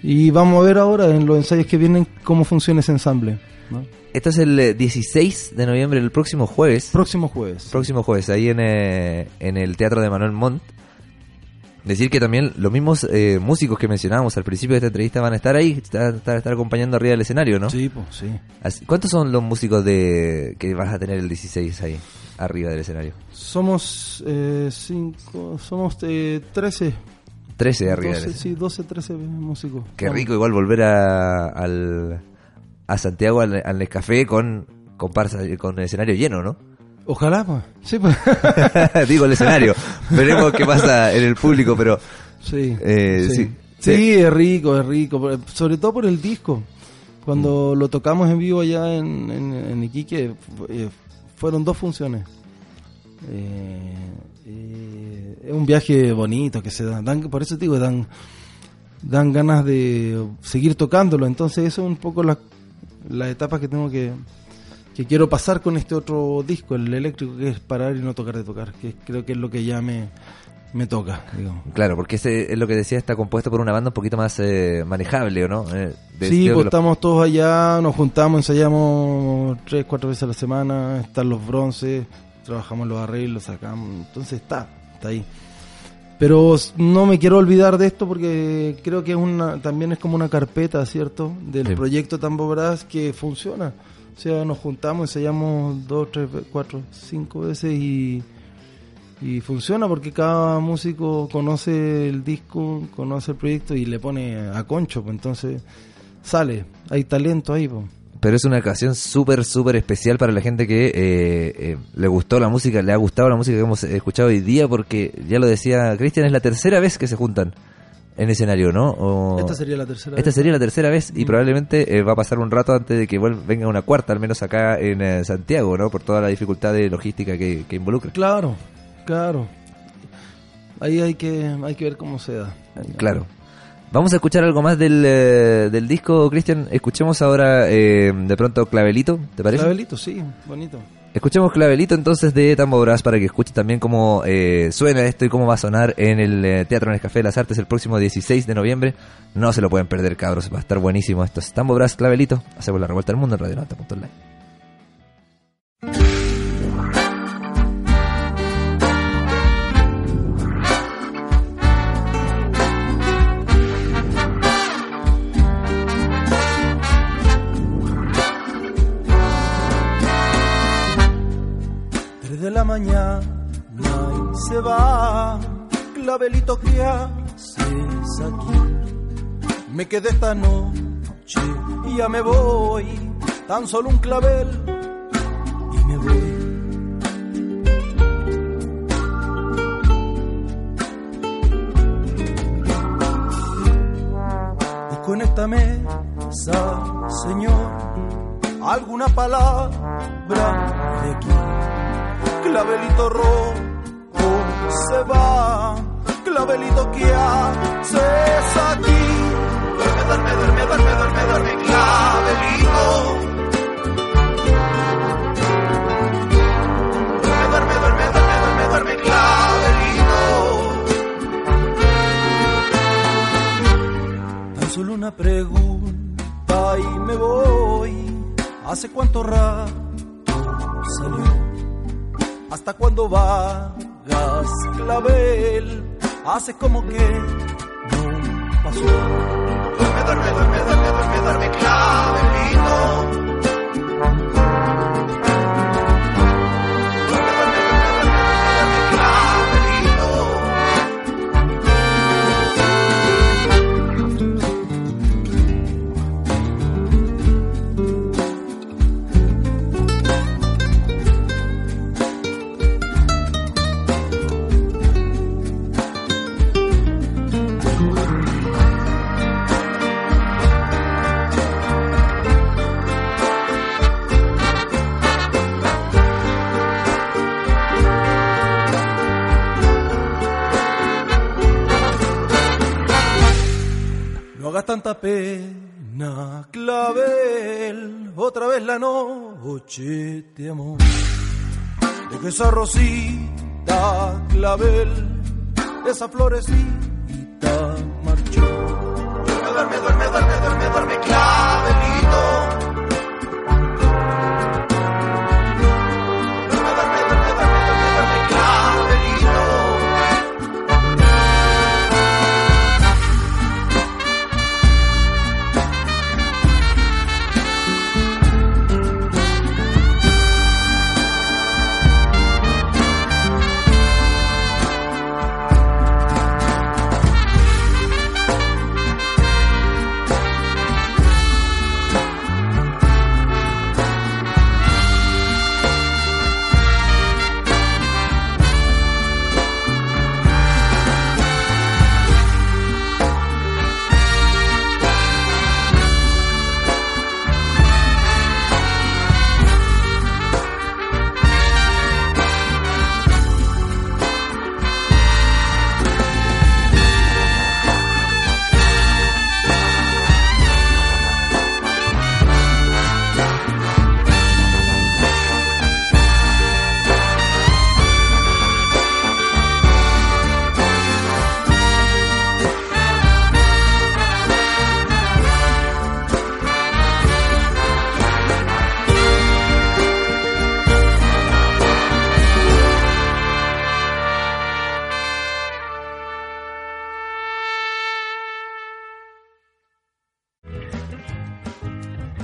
Speaker 3: Y vamos a ver ahora en los ensayos que vienen cómo funciona ese ensamble. ¿no?
Speaker 2: Esto es el eh, 16 de noviembre, el próximo jueves.
Speaker 3: Próximo jueves.
Speaker 2: próximo jueves, ahí en, eh, en el Teatro de Manuel Montt. Decir que también los mismos eh, músicos que mencionábamos al principio de esta entrevista van a estar ahí, estar, estar, estar acompañando arriba del escenario, ¿no?
Speaker 3: Sí, pues, sí.
Speaker 2: Así- ¿Cuántos son los músicos de que vas a tener el 16 ahí, arriba del escenario?
Speaker 3: Somos eh, cinco, somos eh, 13.
Speaker 2: 13 arriba
Speaker 3: 12,
Speaker 2: del escenario.
Speaker 3: sí, 12, 13 músicos.
Speaker 2: Qué
Speaker 3: Vamos.
Speaker 2: rico igual volver a, al, a Santiago al, al Nescafé con, comparsa, con el escenario lleno, ¿no?
Speaker 3: Ojalá, pues. Sí, pues.
Speaker 2: Digo el escenario. Veremos qué pasa en el público, pero
Speaker 3: sí,
Speaker 2: Eh,
Speaker 3: sí.
Speaker 2: sí.
Speaker 3: Sí, es rico, es rico. Sobre todo por el disco.
Speaker 2: Mm.
Speaker 3: Cuando lo tocamos en vivo allá en, en, en Iquique, eh, fueron dos funciones. Eh, eh, es un viaje bonito que se da. Dan, por eso te digo, dan, dan ganas de seguir tocándolo. Entonces, eso es un poco la, la etapa que tengo que, que quiero pasar con este otro disco, el eléctrico, que es parar y no tocar de tocar. Que creo que es lo que ya me, me toca, digamos.
Speaker 2: Claro, porque ese es lo que decía, está compuesto por una banda un poquito más eh, manejable, ¿o no? Eh, de-
Speaker 3: Sí, pues estamos todos allá, nos juntamos, ensayamos tres, cuatro veces a la semana, están los bronces, trabajamos los arreglos, sacamos, entonces está, ahí. Pero no me quiero olvidar de esto porque creo que es una, también es como una carpeta, ¿cierto? Del
Speaker 2: Sí.
Speaker 3: proyecto Tambo Brass que funciona. O sea, nos juntamos, ensayamos dos, tres, cuatro, cinco veces y, y funciona porque cada músico conoce el disco, conoce el proyecto y le pone a concho. pues, entonces sale, hay talento ahí. pues.
Speaker 2: Pero es una ocasión súper, súper especial para la gente que eh, eh, le gustó la música, le ha gustado la música que hemos escuchado hoy día, porque ya lo decía Cristian, es la tercera vez que se juntan en escenario, ¿no? O-
Speaker 3: Esta sería la tercera
Speaker 2: Esta
Speaker 3: vez.
Speaker 2: sería la tercera vez y probablemente eh, va a pasar un rato antes de que venga una cuarta, al menos acá en eh, Santiago, ¿no? Por toda la dificultad de logística que, que involucra.
Speaker 3: Claro, claro. Ahí hay que, hay que ver cómo se da.
Speaker 2: Claro. Vamos a escuchar algo más del, eh, del disco, Cristian. Escuchemos ahora eh, de pronto Clavelito, ¿te parece?
Speaker 3: Clavelito, sí, bonito.
Speaker 2: Escuchemos Clavelito entonces de Tambo Brass para que escuche también cómo eh, suena esto y cómo va a sonar en el eh, Teatro en el Café de las Artes el próximo 16 de noviembre. No se lo pueden perder, cabros. Va a estar buenísimo esto. Es Tambo Brass, Clavelito. Hacemos la revuelta al mundo en Radio Nota.online.
Speaker 3: de la mañana y se va. Clavelito, ¿qué haces aquí? Me quedé esta noche y ya me voy. Tan solo un clavel y me voy. Busco en esta mesa, Señor, alguna palabra de aquí clavelito rojo se va, clavelito que haces aquí. Duerme, duerme, duerme, duerme, duerme, duerme, clavelito. Duerme, duerme, duerme, duerme, duerme, duerme, clavelito. Tan solo una pregunta y me voy. ¿Hace cuánto rato salió? ¿Hasta cuándo vagas, clavel? Hace como que no pasó. Duerme, duerme, duerme, duerme, duerme, clavelito. Noche te amó. Deja esa rosita, clavel, esa florecita marchó. Duerme, duerme, duerme, duerme, duerme, duerme,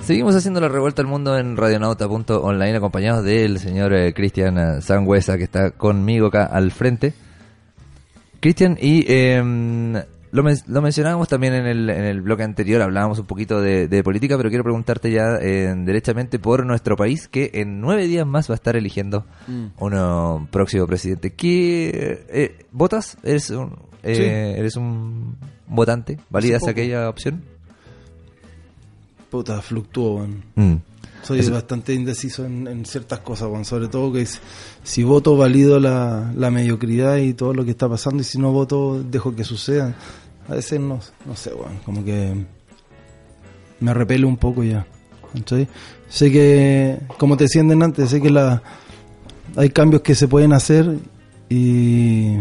Speaker 2: Seguimos haciendo la revuelta al mundo en radionauta.online acompañados del señor eh, Cristian eh, Sangüesa que está conmigo acá al frente. Cristian, y em, lo, men- lo mencionábamos también en el, en el bloque anterior, hablábamos un poquito de, de política, pero quiero preguntarte ya eh, derechamente por nuestro país, que en nueve días más va a estar eligiendo un uh, próximo presidente. ¿Qué eh, votas? ¿Eres un, eh,
Speaker 3: Sí.
Speaker 2: ¿Eres un votante? ¿Validas aquella opción?
Speaker 3: Puta, fluctúo, weón.
Speaker 2: Mm.
Speaker 3: Soy
Speaker 2: Eso-
Speaker 3: bastante indeciso en, en ciertas cosas, weón. Sobre todo que si, si voto valido la, la mediocridad y todo lo que está pasando y si no voto dejo que suceda. A veces no, no sé, weón. Como que me repele un poco ya. ¿cachai? Sé que, como te decían antes, sé que la, hay cambios que se pueden hacer y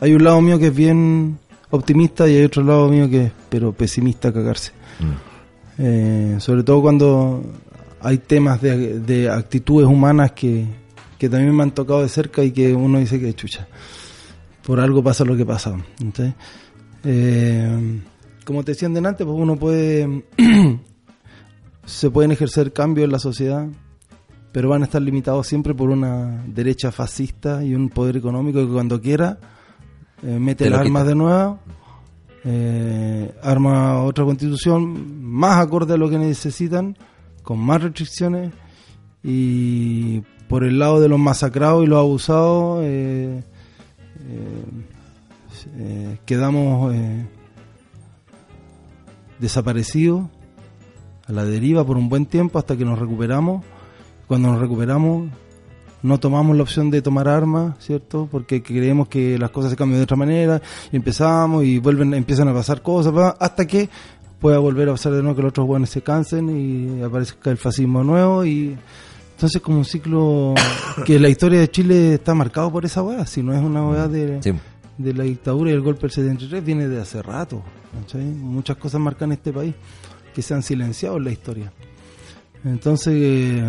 Speaker 3: hay un lado mío que es bien optimista y hay otro lado mío que es pero pesimista a cagarse. Eh, sobre todo cuando hay temas de, de actitudes humanas que, que también me han tocado de cerca y que uno dice que chucha. Por algo pasa lo que pasa. ¿entendés? Eh, como te decían delante, pues uno puede. se pueden ejercer cambios en la sociedad, pero van a estar limitados siempre por una derecha fascista y un poder económico que cuando quiera eh, mete las armas
Speaker 2: quita.
Speaker 3: de nuevo, eh, arma otra constitución más acorde a lo que necesitan, con más restricciones y por el lado de los masacrados y los abusados eh, eh, quedamos desaparecidos a la deriva por un buen tiempo hasta que nos recuperamos. Cuando nos recuperamos no tomamos la opción de tomar armas, ¿cierto? Porque creemos que las cosas se cambian de otra manera y empezamos y vuelven empiezan a pasar cosas hasta que pueda volver a pasar de nuevo que los otros buenos se cansen y aparezca el fascismo nuevo y entonces como un ciclo que la historia de Chile está marcado por esa weá, si no es una weá de,
Speaker 2: Sí.
Speaker 3: de la dictadura y el golpe del 73 viene de hace rato. Muchas cosas marcan este país que se han silenciado en la historia. Entonces,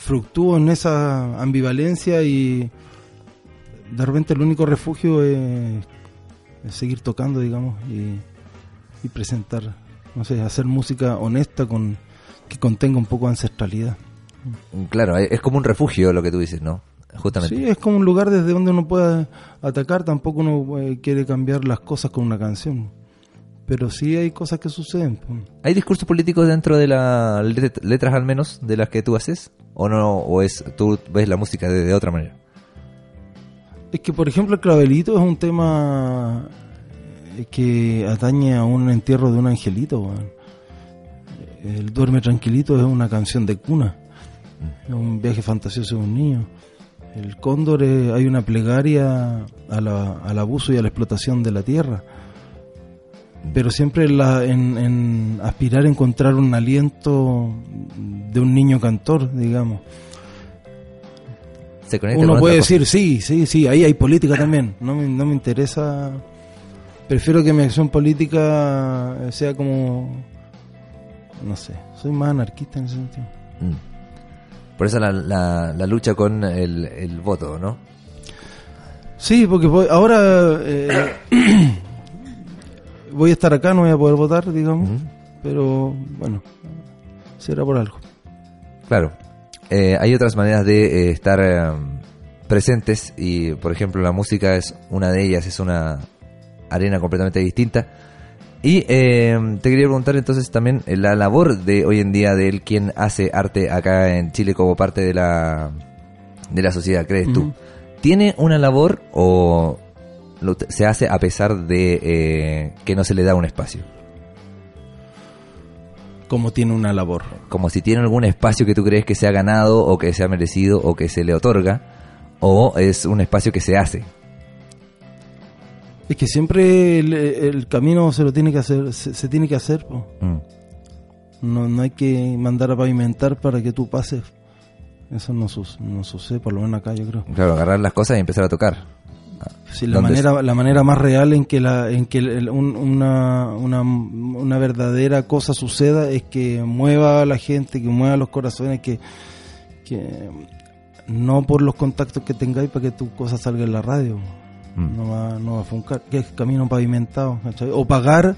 Speaker 3: fluctúo en esa ambivalencia y de repente el único refugio es, es seguir tocando, digamos, y, y presentar, no sé, hacer música honesta con que contenga un poco de ancestralidad.
Speaker 2: Claro, es como un refugio lo que tú dices, ¿no? Justamente.
Speaker 3: Sí, es como un lugar desde donde uno pueda atacar, tampoco uno eh, quiere cambiar las cosas con una canción. Pero sí hay cosas que suceden.
Speaker 2: ¿Hay discursos políticos dentro de las let- letras al menos de las que tú haces? ¿O no? ¿O es tú ves la música de, de otra manera?
Speaker 3: Es que, por ejemplo, el clavelito es un tema eh, que atañe a un entierro de un angelito. El Duerme Tranquilito es una canción de cuna. Es un viaje fantasioso de un niño. El cóndor hay una plegaria a la- al abuso y a la explotación de la tierra. Pero siempre en, la- en- en aspirar a encontrar un aliento de un niño cantor, digamos.
Speaker 2: Se
Speaker 3: Uno puede
Speaker 2: cosa.
Speaker 3: decir, sí, sí, sí, ahí hay política también. No me, no me interesa. Prefiero que mi acción política sea como. No sé, soy más anarquista en ese sentido.
Speaker 2: Mm. Por eso la, la, la lucha con el, el voto, ¿no?
Speaker 3: Sí, porque ahora eh, voy a estar acá, no voy a poder votar, digamos. Pero bueno, será por algo.
Speaker 2: Claro. Eh, hay otras maneras de eh, estar eh, presentes y, por ejemplo, la música es una de ellas, es una arena completamente distinta. Y eh, te quería preguntar entonces también eh, la labor de hoy en día de él, quien hace arte acá en Chile como parte de la, de la sociedad, ¿crees tú? ¿Tiene una labor o lo- se hace a pesar de eh, que no se le da un espacio?
Speaker 3: Como tiene una labor.
Speaker 2: como si tiene algún espacio que tú crees que se ha ganado o que se ha merecido o que se le otorga, o es un espacio que se hace.
Speaker 3: Es que siempre el, el camino se lo tiene que hacer, se, se tiene que hacer.
Speaker 2: Mm.
Speaker 3: No, no hay que mandar a pavimentar para que tú pases. Eso no sucede, por lo menos acá yo creo.
Speaker 2: Claro, agarrar las cosas y empezar a tocar.
Speaker 3: Sí, la
Speaker 2: ¿Dónde
Speaker 3: manera, la manera más real en que, la, en que el- un- una, una, una verdadera cosa suceda es que mueva a la gente, que mueva los corazones, que, que no por los contactos que tengáis para que tu cosa salga en la radio.
Speaker 2: Mm.
Speaker 3: No va, no va a funcar. Que es camino pavimentado. ¿cachai? O pagar,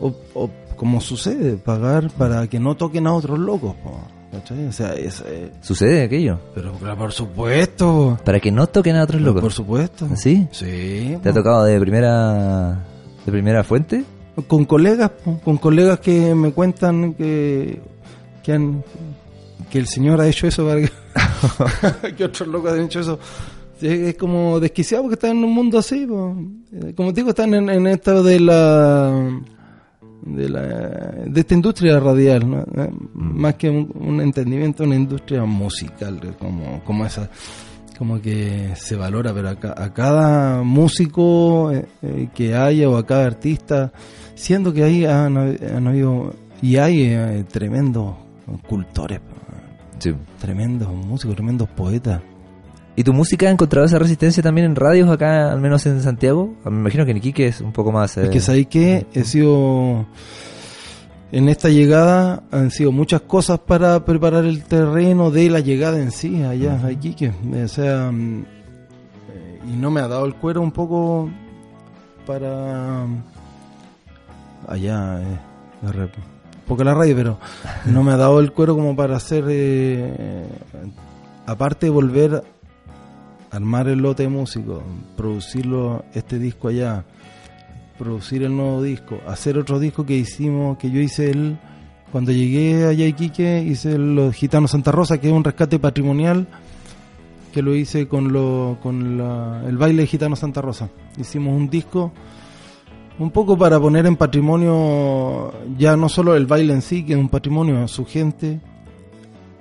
Speaker 3: o, o como sucede, pagar para que no toquen a otros locos. po, ¿cachai? O sea, es, eh,
Speaker 2: ¿Sucede aquello?
Speaker 3: pero claro, por supuesto.
Speaker 2: Para que no toquen a otros locos.
Speaker 3: Por supuesto.
Speaker 2: ¿Sí?
Speaker 3: Sí.
Speaker 2: ¿Te ha tocado de primera de primera fuente?
Speaker 3: Con colegas, po, con colegas que me cuentan que, que, han, que el señor ha hecho eso para que, que otros locos han hecho eso. Es como desquiciado porque están en un mundo así. po. Eh, Como te digo, están en, en esto de la, de la de esta industria radial, ¿no? Eh, más que un, un entendimiento, una industria musical, eh, como, como esa como que se valora, pero a, a cada músico eh, eh, que haya o a cada artista, siendo que ahí han, han habido y hay eh, tremendos cultores,
Speaker 2: Sí.
Speaker 3: tremendos músicos, tremendos poetas.
Speaker 2: ¿Y tu música ha encontrado esa resistencia también en radios acá, al menos en Santiago? Me imagino que en Iquique es un poco más...
Speaker 3: Es
Speaker 2: eh,
Speaker 3: que sabéis que he sido en esta llegada han sido muchas cosas para preparar el terreno de la llegada en sí allá a Iquique. O sea, mm, eh, y no me ha dado el cuero un poco para allá, eh, un poco la radio, pero no me ha dado el cuero como para hacer, eh, aparte de volver armar el lote de músicos, producirlo este disco allá, producir el nuevo disco, hacer otro disco que hicimos, que yo hice el cuando llegué allá a Iquique, hice Los Gitanos Santa Rosa, que es un rescate patrimonial, que lo hice con, lo, con la- el baile de Gitano Santa Rosa. Hicimos un disco un poco para poner en patrimonio ya no solo el baile en sí, que es un patrimonio, su gente.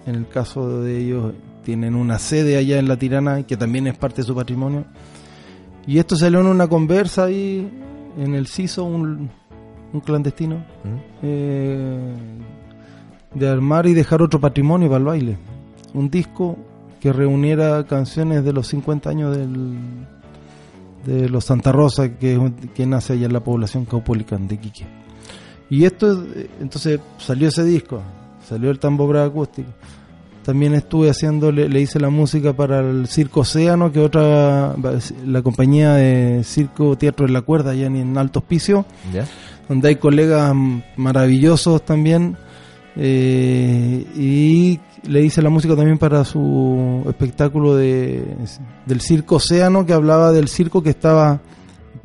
Speaker 3: En el caso de ellos tienen una sede allá en La Tirana, que también es parte de su patrimonio. Y esto salió en una conversa ahí en el CISO, un, un clandestino,
Speaker 2: ¿Mm?
Speaker 3: eh, de armar y dejar otro patrimonio para el baile. Un disco que reuniera canciones de los 50 años del, de los Santa Rosa, que, nace allá en la población caupolicán de Iquique. Y esto, eh, entonces salió ese disco, salió el tambor bravo acústico. También estuve haciendo, le, le hice la música para el Circo Océano, que otra, la compañía de Circo Teatro de la Cuerda, allá en, en Alto Hospicio,
Speaker 2: ¿Ya?
Speaker 3: donde hay colegas maravillosos también. eh, y le hice la música también para su espectáculo de, del Circo Océano, que hablaba del circo que estaba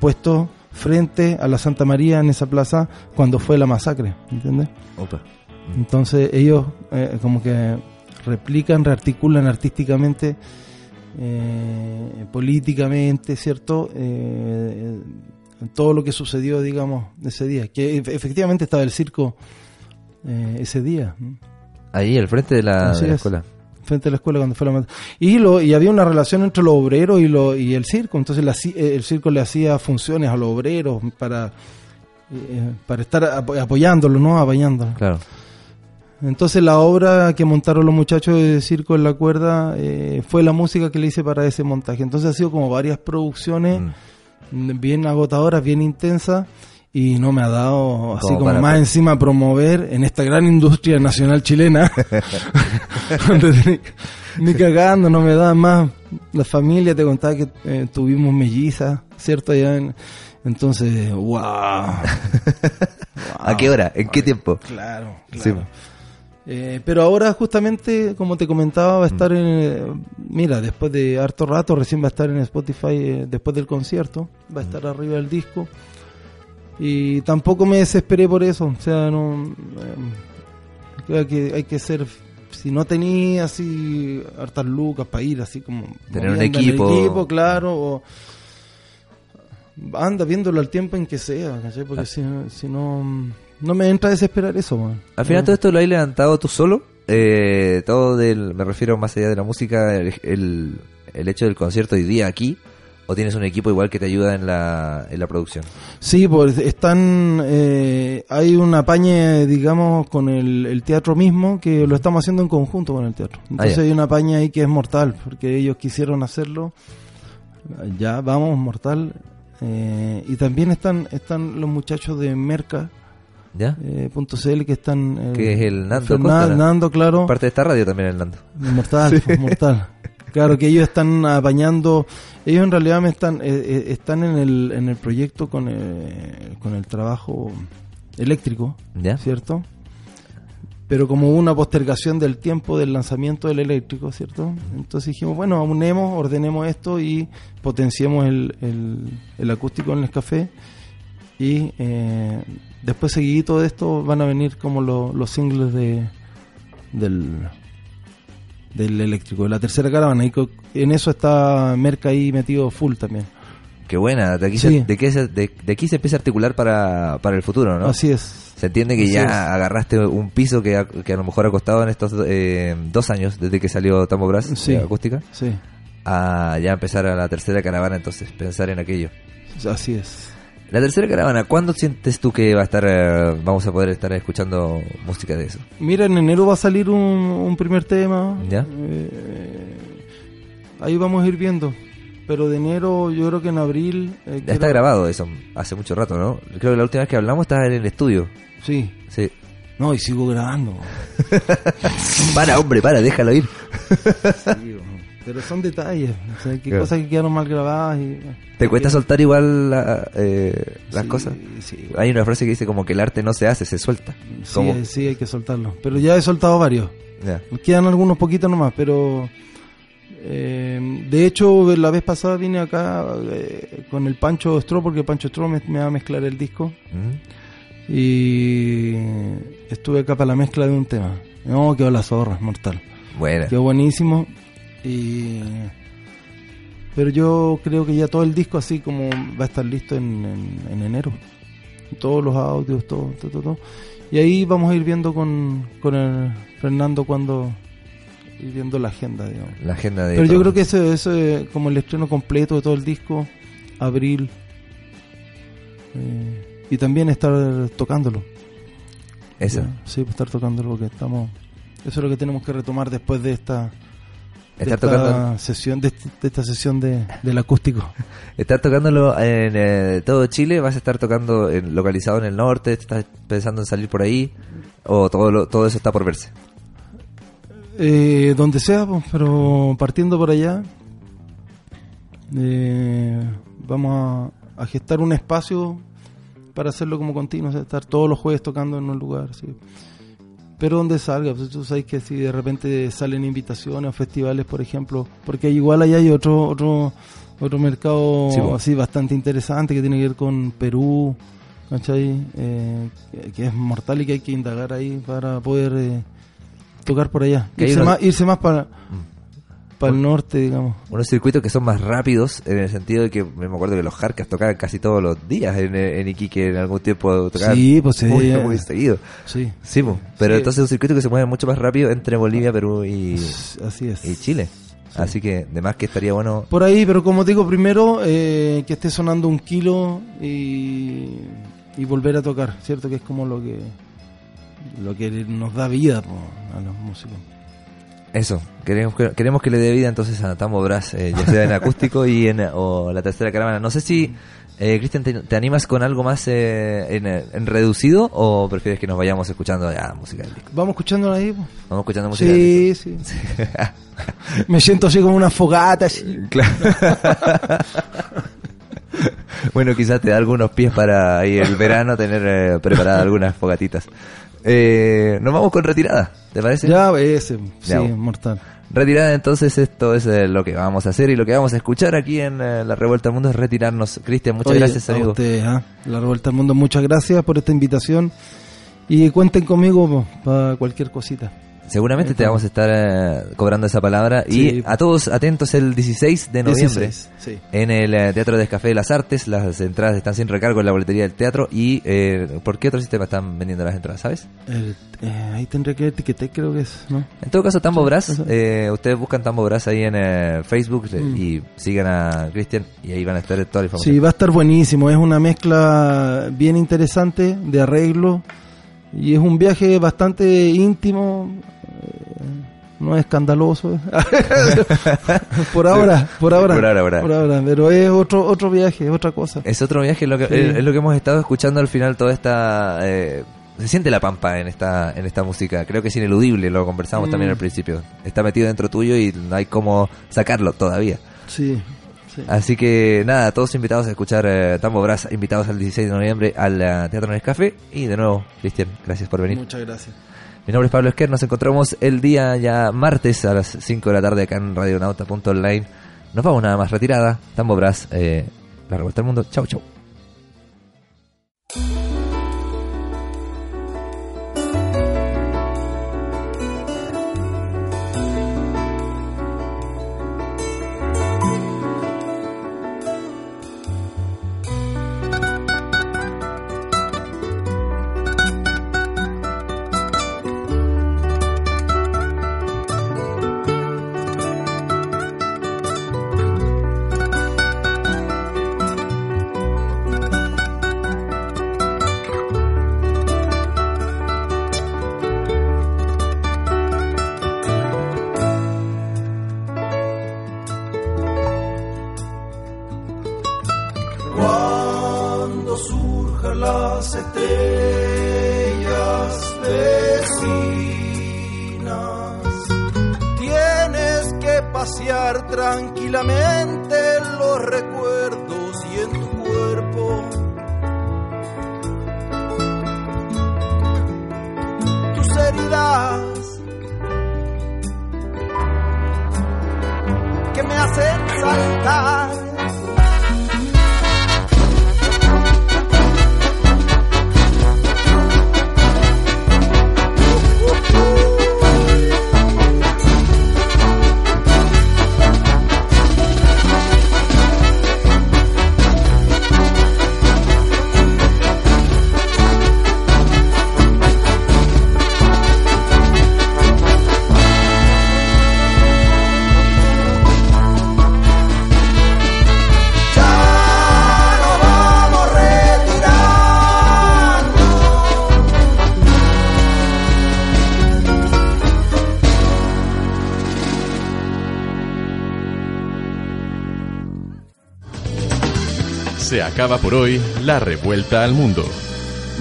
Speaker 3: puesto frente a la Santa María en esa plaza cuando fue la masacre, ¿entiendes?
Speaker 2: Opa.
Speaker 3: Entonces ellos eh, como que replican, rearticulan artísticamente, eh, políticamente, ¿cierto? Eh, todo lo que sucedió, digamos, ese día. Que ef- efectivamente estaba el circo eh, ese día.
Speaker 2: Ahí, al frente de la, de escuela.
Speaker 3: frente a la escuela cuando fue la y lo y había una relación entre los obreros y lo y el circo entonces la eh, el circo le hacía funciones a los obreros para para estar apo- apoyándolo no apoyándolo
Speaker 2: Claro.
Speaker 3: Entonces la obra que montaron los muchachos de circo en la cuerda eh, fue la música que le hice para ese montaje entonces ha sido como varias producciones
Speaker 2: Mm.
Speaker 3: bien agotadoras bien intensas y no me ha dado así
Speaker 2: Como
Speaker 3: como
Speaker 2: para-
Speaker 3: más encima promover en esta gran industria nacional chilena ni, ni cagando no me da más la familia te contaba que eh, tuvimos mellizas cierto allá en- entonces wow,
Speaker 2: ¿A qué hora? ¿En qué tiempo?
Speaker 3: claro,
Speaker 2: Sí.
Speaker 3: Eh, pero ahora justamente, como te comentaba, va a estar en... eh, Mira, después de harto rato, recién va a estar en Spotify eh, después del concierto. Va a estar arriba del disco. Y tampoco me desesperé por eso. O sea, no... eh, creo que hay que ser... Si no tenía así hartas lucas para ir así como...
Speaker 2: Tener un equipo.
Speaker 3: equipo, claro. o- anda viéndolo al tiempo en que sea, ¿cachai?
Speaker 2: Ah.
Speaker 3: Porque si, si no... No me entra a desesperar eso, man.
Speaker 2: Al final
Speaker 3: No.
Speaker 2: todo esto lo has levantado tú solo. Eh, todo del, me refiero más allá de la música, el, el, el hecho del concierto hoy día aquí. ¿O tienes un equipo igual que te ayuda en la, en la producción?
Speaker 3: Sí, pues están, eh, hay una paña, digamos, con el, el teatro mismo, que lo estamos haciendo en conjunto con el teatro. Entonces
Speaker 2: ya.
Speaker 3: hay una paña ahí que es mortal, porque ellos quisieron hacerlo. Ya, vamos, mortal. Eh, y también están, están los muchachos de Merca.
Speaker 2: ¿Ya?
Speaker 3: eh, punto .cl que están eh,
Speaker 2: Que es el Nando
Speaker 3: Fernan-. Nando, claro
Speaker 2: Parte de esta radio también, Hernando.
Speaker 3: Mortal, pues, mortal. Claro que ellos están apañando, ellos en realidad me están eh, eh, están en el en el proyecto con el, con el trabajo eléctrico,
Speaker 2: ¿Ya?
Speaker 3: ¿cierto? Pero como una postergación del tiempo del lanzamiento del eléctrico, ¿cierto? Entonces dijimos, bueno, aunemos, ordenemos esto y potenciemos el, el, el acústico en el café. Y eh, después seguidito de esto van a venir como lo- los singles de del, del eléctrico, de la tercera caravana. Y en eso está Merca ahí metido full también.
Speaker 2: Qué buena. De aquí,
Speaker 3: Sí.
Speaker 2: se, de, qué se- de- de aquí se empieza a articular para, para el futuro, ¿no?
Speaker 3: Así es.
Speaker 2: Se entiende que
Speaker 3: Así
Speaker 2: ya
Speaker 3: es.
Speaker 2: agarraste un piso que a, que a lo mejor ha costado en estos eh, dos años desde que salió Tambo Brass
Speaker 3: Sí.
Speaker 2: acústica
Speaker 3: Sí,
Speaker 2: a ya empezar a la tercera caravana entonces pensar en aquello.
Speaker 3: así es.
Speaker 2: La tercera caravana, ¿cuándo sientes tú que va a estar eh, vamos a poder estar escuchando música de eso?
Speaker 3: Mira, en enero va a salir un, un primer tema.
Speaker 2: ¿Ya?
Speaker 3: Eh, ahí vamos a ir viendo. Pero de enero, yo creo que en abril. eh,
Speaker 2: Ya está grabado eso hace mucho rato, ¿no? Creo que la última vez que hablamos estaba en el estudio.
Speaker 3: Sí.
Speaker 2: Sí.
Speaker 3: No, y sigo grabando.
Speaker 2: Para, hombre, para, déjalo ir.
Speaker 3: Sí, pero son detalles. O sea, que
Speaker 2: Claro.
Speaker 3: cosas que quedaron mal grabadas. Y,
Speaker 2: ¿Te cuesta soltar igual la- eh, las
Speaker 3: Sí,
Speaker 2: cosas?
Speaker 3: Sí,
Speaker 2: Hay una frase que dice como que el arte no se hace, se suelta.
Speaker 3: sí, sí, hay que soltarlo. Pero ya he soltado varios.
Speaker 2: Ya.
Speaker 3: Quedan algunos poquitos nomás, pero eh, de hecho la vez pasada vine acá eh, con el Pancho Stro porque Pancho Stro me, me va a mezclar el disco
Speaker 2: Mm.
Speaker 3: y estuve acá para la mezcla de un tema. No, quedó la zorra, mortal.
Speaker 2: Buena.
Speaker 3: Quedó buenísimo y pero yo creo que ya todo el disco así como va a estar listo en, en- en enero. Todos los audios, todo, todo, todo. Y ahí vamos a ir viendo con, con el Fernando cuando ir viendo la agenda, digamos.
Speaker 2: La agenda de.
Speaker 3: Pero yo creo que ese eso es como el estreno completo de todo el disco, abril. Eh, y también estar tocándolo.
Speaker 2: Eso.
Speaker 3: Sí, estar tocándolo porque estamos... Eso es lo que tenemos que retomar después de esta,
Speaker 2: Estar
Speaker 3: esta
Speaker 2: tocando,
Speaker 3: sesión, de, este- de esta sesión de, del acústico.
Speaker 2: estar tocándolo en eh, todo Chile. ¿Vas a estar tocando en- localizado en el norte? ¿Estás pensando en salir por ahí? ¿O todo, lo- todo eso está por verse?
Speaker 3: Eh, donde sea, pero partiendo por allá, eh, vamos a, a gestar un espacio para hacerlo como continuo, o sea, estar todos los jueves tocando en un lugar. ¿sí? Pero donde salga, pues, tú sabes que si de repente salen invitaciones o festivales, por ejemplo, porque igual allá hay otro otro otro mercado
Speaker 2: Sí,
Speaker 3: así bastante interesante que tiene que ver con Perú, ¿cachai? Eh, que, es mortal y que hay que indagar ahí para poder eh, tocar por allá. Irse más, irse más para, para el norte, digamos.
Speaker 2: Unos circuitos que son más rápidos en el sentido de que me acuerdo que los Jarcas tocaban casi todos los días en, en Iquique en algún tiempo tocaban
Speaker 3: Sí, pues sí.
Speaker 2: muy, muy seguido.
Speaker 3: Sí,
Speaker 2: Sí, po. pero
Speaker 3: Sí.
Speaker 2: entonces es un circuito que se mueve mucho más rápido entre Bolivia, Perú y,
Speaker 3: así es.
Speaker 2: y Chile. Así que, de más que estaría bueno.
Speaker 3: Por ahí, pero como digo, primero eh, que esté sonando un kilo y, y volver a tocar, ¿cierto? Que es como lo que lo que nos da vida po, a los músicos.
Speaker 2: Eso, queremos que, queremos que le dé vida entonces a Tambo Brass, eh, ya sea en acústico y en o la tercera caravana. No sé si, eh, Cristian, te, te animas con algo más eh, en, eh, en reducido o prefieres que nos vayamos escuchando ya música del disco?
Speaker 3: Vamos escuchándola ahí.
Speaker 2: Vamos escuchando música del disco.
Speaker 3: Sí, sí. Me siento así como una fogata. así.
Speaker 2: Claro. bueno, quizás te da algunos pies para ahí el verano tener eh, preparadas algunas fogatitas. Eh, nos vamos con retirada, ¿te parece?
Speaker 3: Ya, ese, sí,
Speaker 2: Ya.
Speaker 3: mortal.
Speaker 2: Retirada, entonces esto es eh, lo que vamos a hacer y lo que vamos a escuchar aquí en eh, La Revuelta del Mundo es retirarnos. Cristian, muchas
Speaker 3: Oye,
Speaker 2: gracias,
Speaker 3: a
Speaker 2: amigo.
Speaker 3: ustedes, ¿ah? La Revuelta al Mundo, muchas gracias por esta invitación. Y cuenten conmigo para cualquier cosita.
Speaker 2: Seguramente te vamos a estar eh, cobrando esa palabra. Y a todos atentos el 16 de noviembre
Speaker 3: 16, sí.
Speaker 2: en el eh, Teatro de Café de las Artes. Las entradas están sin recargo en la boletería del teatro. ¿Y eh, por qué otro sistema están vendiendo las entradas, sabes?
Speaker 3: El- eh, ahí tendré que etiquetar, creo que es, ¿no?
Speaker 2: En todo caso, Tambo
Speaker 3: eso.
Speaker 2: eh, ustedes buscan Tambo Brass ahí en Facebook
Speaker 3: Mm.
Speaker 2: y sigan a Cristian y ahí van a estar toda la información.
Speaker 3: Sí, va a estar buenísimo. Es una mezcla bien interesante de arreglo y es un viaje bastante íntimo, no es escandaloso. por ahora, por ahora,
Speaker 2: Por ahora, por
Speaker 3: pero es otro otro viaje, otra cosa.
Speaker 2: Es otro viaje, es lo que,
Speaker 3: Sí.
Speaker 2: es, es lo que hemos estado escuchando al final, toda esta... eh, se siente la pampa en esta en esta música, creo que es ineludible, lo conversamos
Speaker 3: Mm.
Speaker 2: también al principio. Está metido dentro tuyo y no hay cómo sacarlo todavía.
Speaker 3: Sí,
Speaker 2: Sí.
Speaker 3: Así que nada, todos invitados a escuchar eh, Tambo Brass, invitados al 16 de noviembre al eh, Teatro Nescafé. Y de nuevo, Cristian, gracias por venir.
Speaker 2: Muchas gracias.
Speaker 3: Mi nombre es Pablo Esquer, nos encontramos el día ya martes a las 5 de la tarde acá en radionauta.online. Nos vamos nada más retirada. Tambo eh, la revuelta del mundo. Chau, chau.
Speaker 1: Acaba por hoy la revuelta al mundo.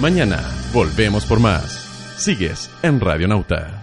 Speaker 1: Mañana volvemos por más. Sigues en Radio Nauta.